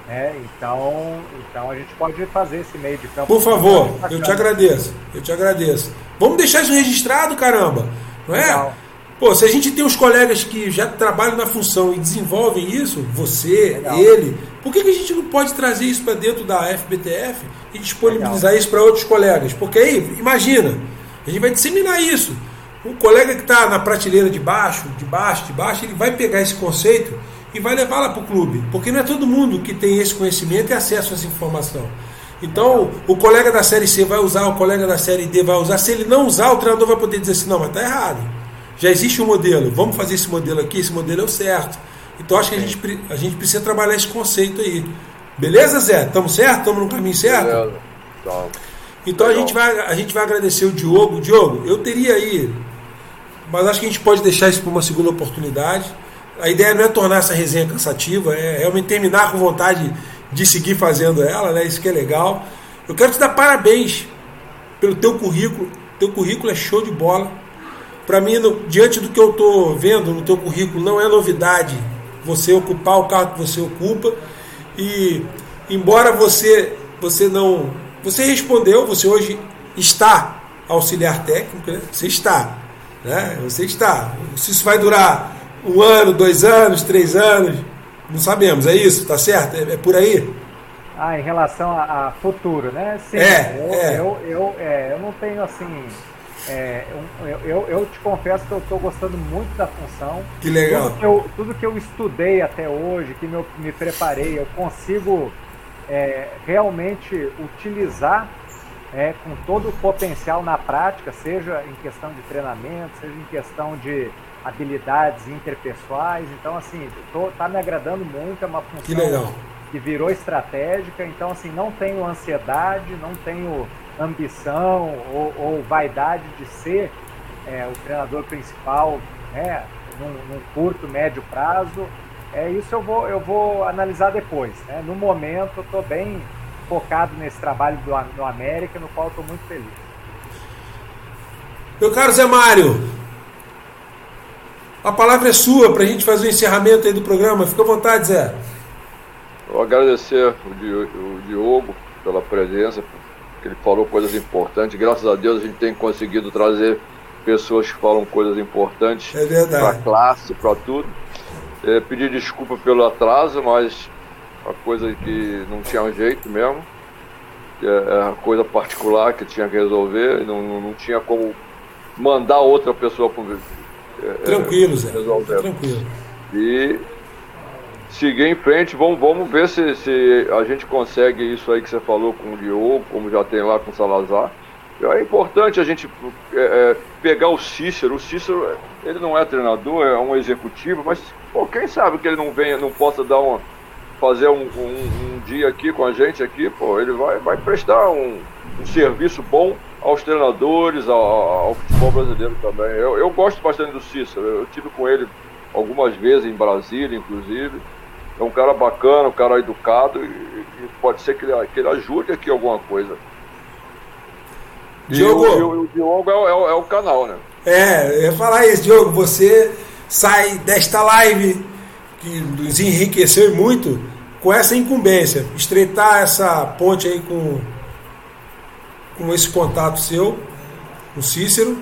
É, então, então a gente pode fazer esse meio de campo. Por favor, eu te agradeço. Eu te agradeço. Vamos deixar isso registrado, caramba. Não é? Legal. Pô, se a gente tem os colegas que já trabalham na função e desenvolvem isso, você, Legal. ele, por que, que a gente não pode trazer isso para dentro da FBTF e disponibilizar Legal. isso para outros colegas? Porque aí, imagina, a gente vai disseminar isso. O colega que está na prateleira de baixo, de baixo, de baixo, ele vai pegar esse conceito e vai levar lá para o clube. Porque não é todo mundo que tem esse conhecimento e acesso a essa informação. Então, o colega da série C vai usar, o colega da série D vai usar. Se ele não usar, o treinador vai poder dizer assim: não, mas está errado. Já existe um modelo, vamos fazer esse modelo aqui, esse modelo é o certo. Então, acho que a gente, a gente precisa trabalhar esse conceito aí. Beleza, Zé? Estamos certo? Estamos no caminho certo? Então, a gente, vai, a gente vai agradecer o Diogo. Diogo, eu teria aí, mas acho que a gente pode deixar isso para uma segunda oportunidade a ideia não é tornar essa resenha cansativa, é realmente terminar com vontade de seguir fazendo ela, né? Isso que é legal. Eu quero te dar parabéns pelo teu currículo. Teu currículo é show de bola. Para mim, no, diante do que eu estou vendo no teu currículo, não é novidade você ocupar o cargo que você ocupa. E embora você você não você respondeu, você hoje está auxiliar técnico, né? você está, né? Você está. Se isso vai durar um ano, dois anos, três anos, não sabemos, é isso, tá certo? É, é por aí? Ah, em relação a, a futuro, né? Sim, é, eu, é. Eu, eu, é, eu não tenho assim. É, eu, eu, eu, te confesso que eu estou gostando muito da função. Que legal. Tudo que eu, tudo que eu estudei até hoje, que me, me preparei, eu consigo é, realmente utilizar é, com todo o potencial na prática, seja em questão de treinamento, seja em questão de habilidades interpessoais. Então, assim, tô, tá me agradando muito, é uma função que, que virou estratégica. Então, assim, não tenho ansiedade, não tenho ambição ou, ou vaidade de ser é, o treinador principal né, num, num, curto, médio prazo. É, isso eu vou, eu vou analisar depois. Né? No momento, eu estou bem focado nesse trabalho do, do América, no qual estou muito feliz. Meu caro Zé Mário, a palavra é sua para a gente fazer o encerramento aí do programa. Fica à vontade, Zé. Eu agradecer o Diogo pela presença, porque ele falou coisas importantes. Graças a Deus a gente tem conseguido trazer pessoas que falam coisas importantes é para a classe, para tudo. É, pedir desculpa pelo atraso, mas a coisa que não tinha um jeito mesmo. É, é a coisa particular que tinha que resolver, não, não tinha como mandar outra pessoa é, tranquilo, Zé. Tranquilo. E seguir em frente, vamos, vamos ver se, se a gente consegue isso aí que você falou com o Diogo, como já tem lá com o Salazar. É importante a gente é, é, pegar o Cícero. O Cícero, ele não é treinador, é um executivo, mas pô, quem sabe que ele não venha, não possa dar uma, fazer um, um, um dia aqui com a gente aqui, pô, ele vai, vai prestar um, um serviço bom aos treinadores, ao, ao futebol brasileiro também. Eu, eu, gosto bastante do Cícero, eu tive com ele algumas vezes em Brasília, inclusive. É um cara bacana, um cara educado e, e pode ser que ele, que ele ajude aqui alguma coisa. Diogo, e o, o, o Diogo é, é, é, o canal, né? É, eu ia falar isso, Diogo. Você sai desta live que nos enriqueceu muito com essa incumbência, estreitar essa ponte aí com com esse contato seu, o Cícero,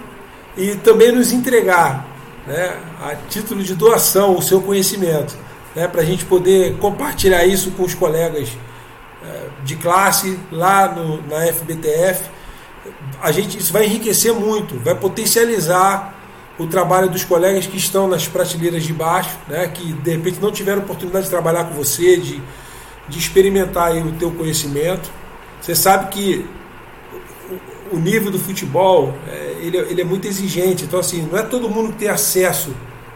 e também nos entregar, né, a título de doação, o seu conhecimento, né, para a gente poder compartilhar isso com os colegas é, de classe lá no, na FBTF. A gente, isso vai enriquecer muito, vai potencializar o trabalho dos colegas que estão nas prateleiras de baixo, né, que de repente não tiveram oportunidade de trabalhar com você, de, de experimentar o teu conhecimento. Você sabe que o nível do futebol é, ele, é, ele é muito exigente. Então, assim, não é todo mundo que tem acesso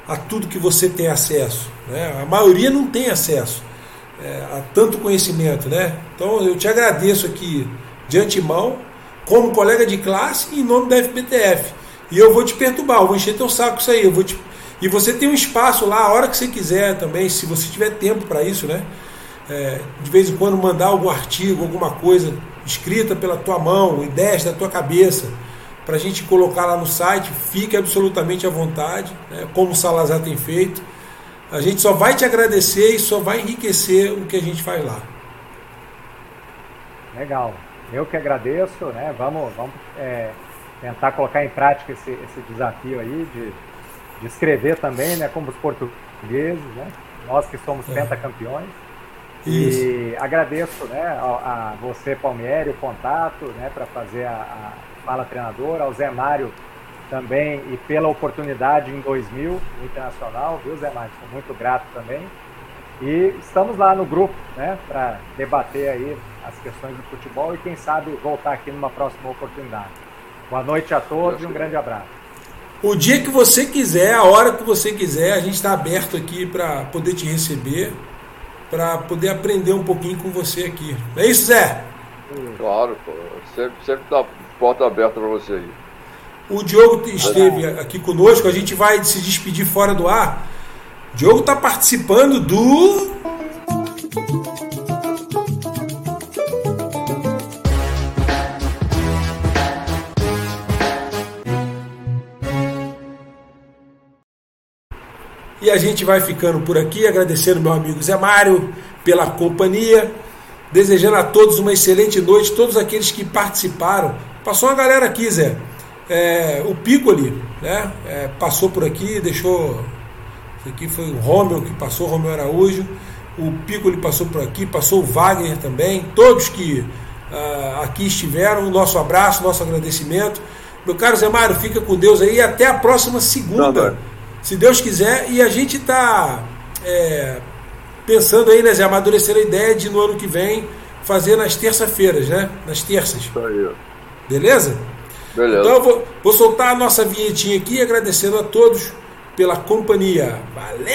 a tudo que você tem acesso. Né? A maioria não tem acesso é, a tanto conhecimento. Né? Então, eu te agradeço aqui de antemão, como colega de classe, em nome da FBTF. E eu vou te perturbar, eu vou encher teu saco isso aí. Eu vou te... E você tem um espaço lá a hora que você quiser também, se você tiver tempo para isso, né? É, de vez em quando mandar algum artigo, alguma coisa escrita pela tua mão, ideias da tua cabeça, para a gente colocar lá no site, fique absolutamente à vontade, né, como o Salazar tem feito. A gente só vai te agradecer e só vai enriquecer o que a gente faz lá. Legal. Eu que agradeço, né? Vamos, vamos é, tentar colocar em prática esse, esse desafio aí de, de escrever também, né? Como os portugueses, né? Nós que somos é. pentacampeões. Isso. E agradeço né, a, a você, Palmieri, o contato né, para fazer a, a fala treinador, ao Zé Mário também e pela oportunidade em 2000 no Internacional, viu, Zé Mário? Sou muito grato também. E estamos lá no grupo, né, para debater aí as questões do futebol e quem sabe voltar aqui numa próxima oportunidade. Boa noite a todos e um grande abraço. O dia que você quiser, a hora que você quiser, a gente está aberto aqui para poder te receber, para poder aprender um pouquinho com você aqui. É isso, Zé? Claro, pô. Sempre, sempre tá porta aberta para você aí. O Diogo esteve aqui conosco, a gente vai se despedir fora do ar. O Diogo está participando do. E a gente vai ficando por aqui, agradecendo meu amigo Zé Mário pela companhia, desejando a todos uma excelente noite, todos aqueles que participaram. Passou uma galera aqui, Zé. É, o Piccoli né, é, passou por aqui, deixou. Isso aqui foi o Romeu que passou, Romeu Araújo. O Piccoli passou por aqui, passou o Wagner também. Todos que uh, aqui estiveram, nosso abraço, nosso agradecimento. Meu caro Zé Mário, fica com Deus aí. Até a próxima segunda, não, se Deus quiser. E a gente está é, pensando aí, né, Zé, amadurecer a ideia de no ano que vem fazer nas terça-feiras, né? Nas terças. Isso aí. Beleza? Beleza. Então eu vou, vou soltar a nossa vinhetinha aqui, agradecendo a todos pela companhia. Valeu!